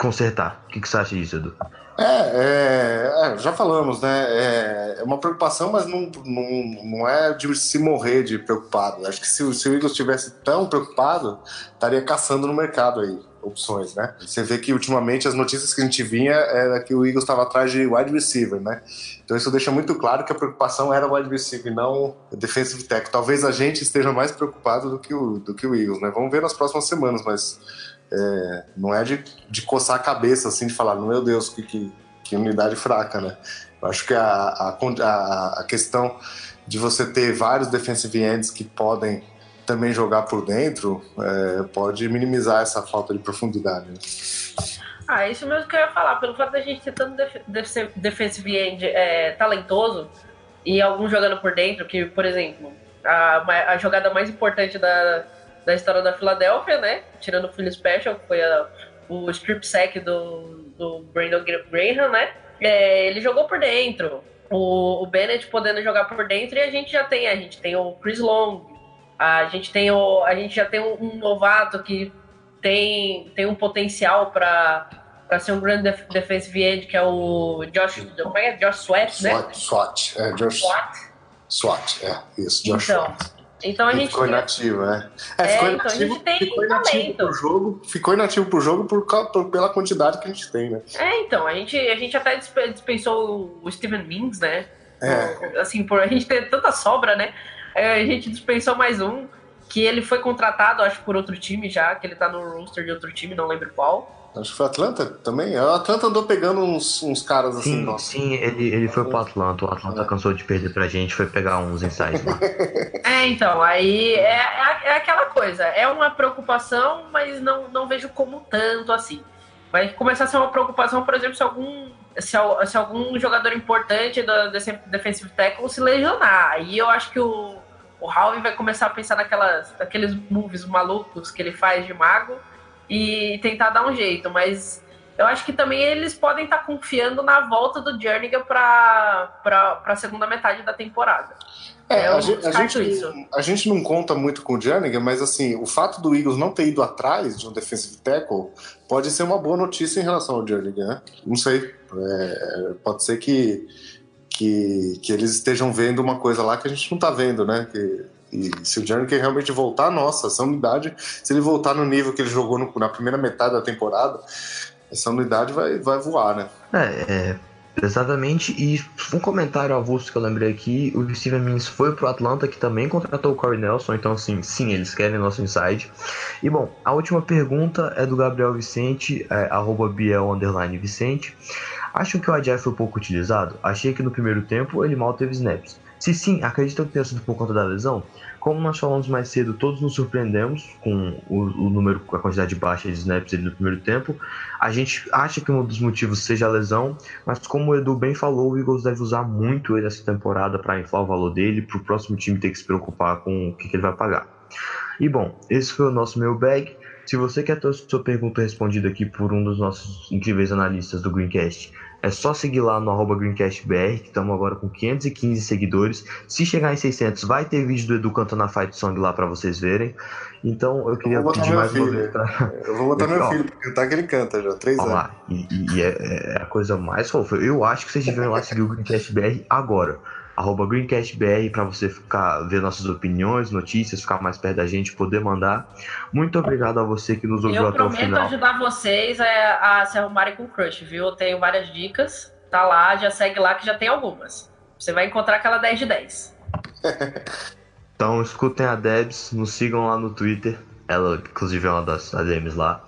consertar. O que, que você acha disso, Edu? É, é, é, já falamos, né? É, é, uma preocupação, mas não, não, não é de se morrer de preocupado. Acho que se, se o Eagles estivesse tão preocupado, estaria caçando no mercado aí opções, né? Você vê que ultimamente as notícias que a gente vinha era que o Eagles estava atrás de wide receiver, né? Então isso deixa muito claro que a preocupação era wide receiver, não defensive tackle. Talvez a gente esteja mais preocupado do que o, do que o Eagles, né? Vamos ver nas próximas semanas, mas é, não é de, de coçar a cabeça, assim, de falar, meu Deus, que, que, que unidade fraca, né? Eu acho que a, a, a questão de você ter vários defensive ends que podem também jogar por dentro é, pode minimizar essa falta de profundidade. Né? Ah, isso mesmo que eu ia falar. Pelo fato da gente ter tanto def defensive end é, talentoso e alguns jogando por dentro, que, por exemplo, a, a jogada mais importante da, da história da Filadélfia, né? Tirando o Philly Special, que foi a, o strip sack do, do Brandon Graham, né? É, ele jogou por dentro. O, o Bennett podendo jogar por dentro e a gente já tem, a gente tem o Chris Long, a gente tem o, a gente já tem um, novato que tem, tem um potencial para para ser um grande def defensive end, que é o Josh, como é? Josh Sweat, né? Swat, é, Josh Swat. Swat, é, isso, Josh Então, Swat. então a Ele gente ficou inativo, é. É, ficou então, a gente inativo, tem ficou inativo talento. pro jogo, ficou inativo pro jogo por, por- pela quantidade que a gente tem, né? É, então, a gente, a gente até dispe- dispensou o Steven Mings, né? É. Assim, por a gente ter tanta sobra, né? É, A gente dispensou mais um, que ele foi contratado, acho, por outro time já, que ele tá no roster de outro time, não lembro qual. Acho que foi Atlanta também. O Atlanta andou pegando uns, uns caras assim, Sim, nossa. sim, ele, ele foi pro Atlanta. O Atlanta cansou de perder pra gente, foi pegar uns insights lá. [laughs] É, então, aí é, é, é aquela coisa, é uma preocupação, mas não, não vejo como tanto assim. Vai começar a ser uma preocupação, por exemplo, se algum, se, se algum jogador importante do, desse defensive tackle se lesionar. Aí eu acho que o, o Howie vai começar a pensar naquelas, naqueles moves malucos que ele faz de mago e tentar dar um jeito, mas eu acho que também eles podem estar confiando na volta do Jernigan para a segunda metade da temporada. É, Eu a, gente, a, gente, a gente não conta muito com o Jernigan, mas assim, o fato do Eagles não ter ido atrás de um defensive tackle pode ser uma boa notícia em relação ao Jernigan, né? Não sei. É, pode ser que, que, que eles estejam vendo uma coisa lá que a gente não tá vendo, né? Que, e se o Jernigan realmente voltar, nossa, essa unidade, se ele voltar no nível que ele jogou no- na primeira metade da temporada, essa unidade vai, vai voar, né? É, é, exatamente. E um comentário avulso que eu lembrei aqui: o Steven Mims foi pro Atlanta, que também contratou o Corey Nelson. Então, assim, sim, eles querem nosso inside. E bom, a última pergunta é do Gabriel Vicente, é, arroba Biel underline Vicente. Acham que o Ajay foi pouco utilizado? Achei que no primeiro tempo ele mal teve snaps. Se sim, acreditam que tenha sido por conta da lesão? Como nós falamos mais cedo, todos nos surpreendemos com o, o número, com a quantidade baixa de snaps no primeiro tempo. A gente acha que um dos motivos seja a lesão, mas como o Edu bem falou, o Eagles deve usar muito ele essa temporada para inflar o valor dele, para o próximo time ter que se preocupar com o que, que ele vai pagar. E bom, esse foi o nosso mailbag. Se você quer ter sua pergunta respondida aqui por um dos nossos incríveis analistas do Greencast, é só seguir lá no arroba GreencastBR, que estamos agora com 515 seguidores. Se chegar em 600, vai ter vídeo do Edu cantando a Fight Song lá para vocês verem. Então eu queria botar pedir mais uma filho. vez pra... Eu vou botar meu Legal. filho, porque cantar que ele canta já, três anos. lá, e, e- é, é a coisa mais fofa. Eu acho que vocês deveriam ir lá seguir o Greencast BR agora. Arroba Greencast BR pra você ficar ver nossas opiniões, notícias, ficar mais perto da gente, poder mandar. Muito obrigado a você que nos ouviu Eu até o prometo final. ajudar vocês a, a se arrumarem com crush, viu? Eu tenho várias dicas. Tá lá, já segue lá que já tem algumas. Você vai encontrar aquela 10 de 10. Então escutem a Debs, nos sigam lá no Twitter. Ela, inclusive, é uma das ADMs lá.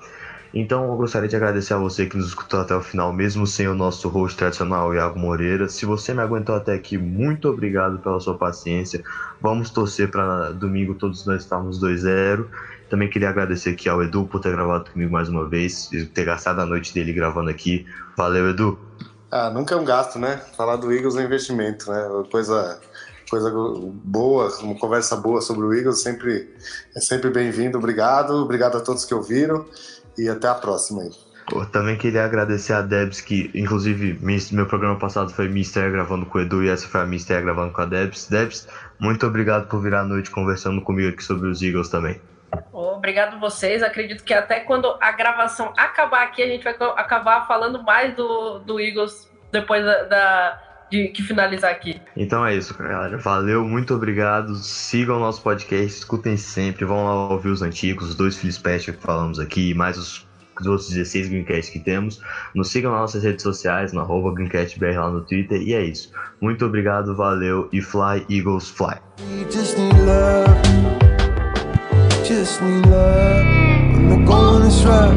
Então eu gostaria de agradecer a você que nos escutou até o final, mesmo sem o nosso host tradicional, Iago Moreira. Se você me aguentou até aqui, muito obrigado pela sua paciência. Vamos torcer para domingo todos nós estarmos 2-0. Também queria agradecer aqui ao Edu por ter gravado comigo mais uma vez e ter gastado a noite dele gravando aqui. Valeu, Edu. Ah, nunca é um gasto, né? Falar do Eagles é investimento, né? Coisa, coisa boa, uma conversa boa sobre o Eagles sempre, é sempre bem-vindo. Obrigado, obrigado a todos que ouviram e até a próxima aí. Eu também queria agradecer a Debs, que inclusive meu programa passado foi minha estreia gravando com o Edu e essa foi a minha estreia gravando com a Debs. Debs, muito obrigado por virar a noite conversando comigo aqui sobre os Eagles também. Obrigado vocês. Acredito que até quando a gravação acabar aqui, a gente vai acabar falando mais do, do Eagles depois da, da- de, que finalizar aqui. Então é isso, galera. Valeu, muito obrigado. Sigam o nosso podcast, escutem sempre. Vão lá ouvir os antigos, os dois filhos pet que falamos aqui, mais os os outros 16 Greencast que temos. Nos sigam nas nossas redes sociais, no arroba GreencastBR lá no Twitter. E é isso. Muito obrigado, valeu e Fly Eagles Fly. Just need love. When the going is rough,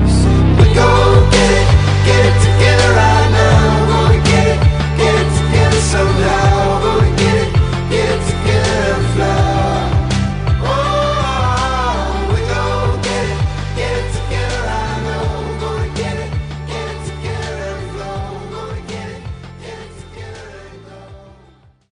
we gon' get it, get it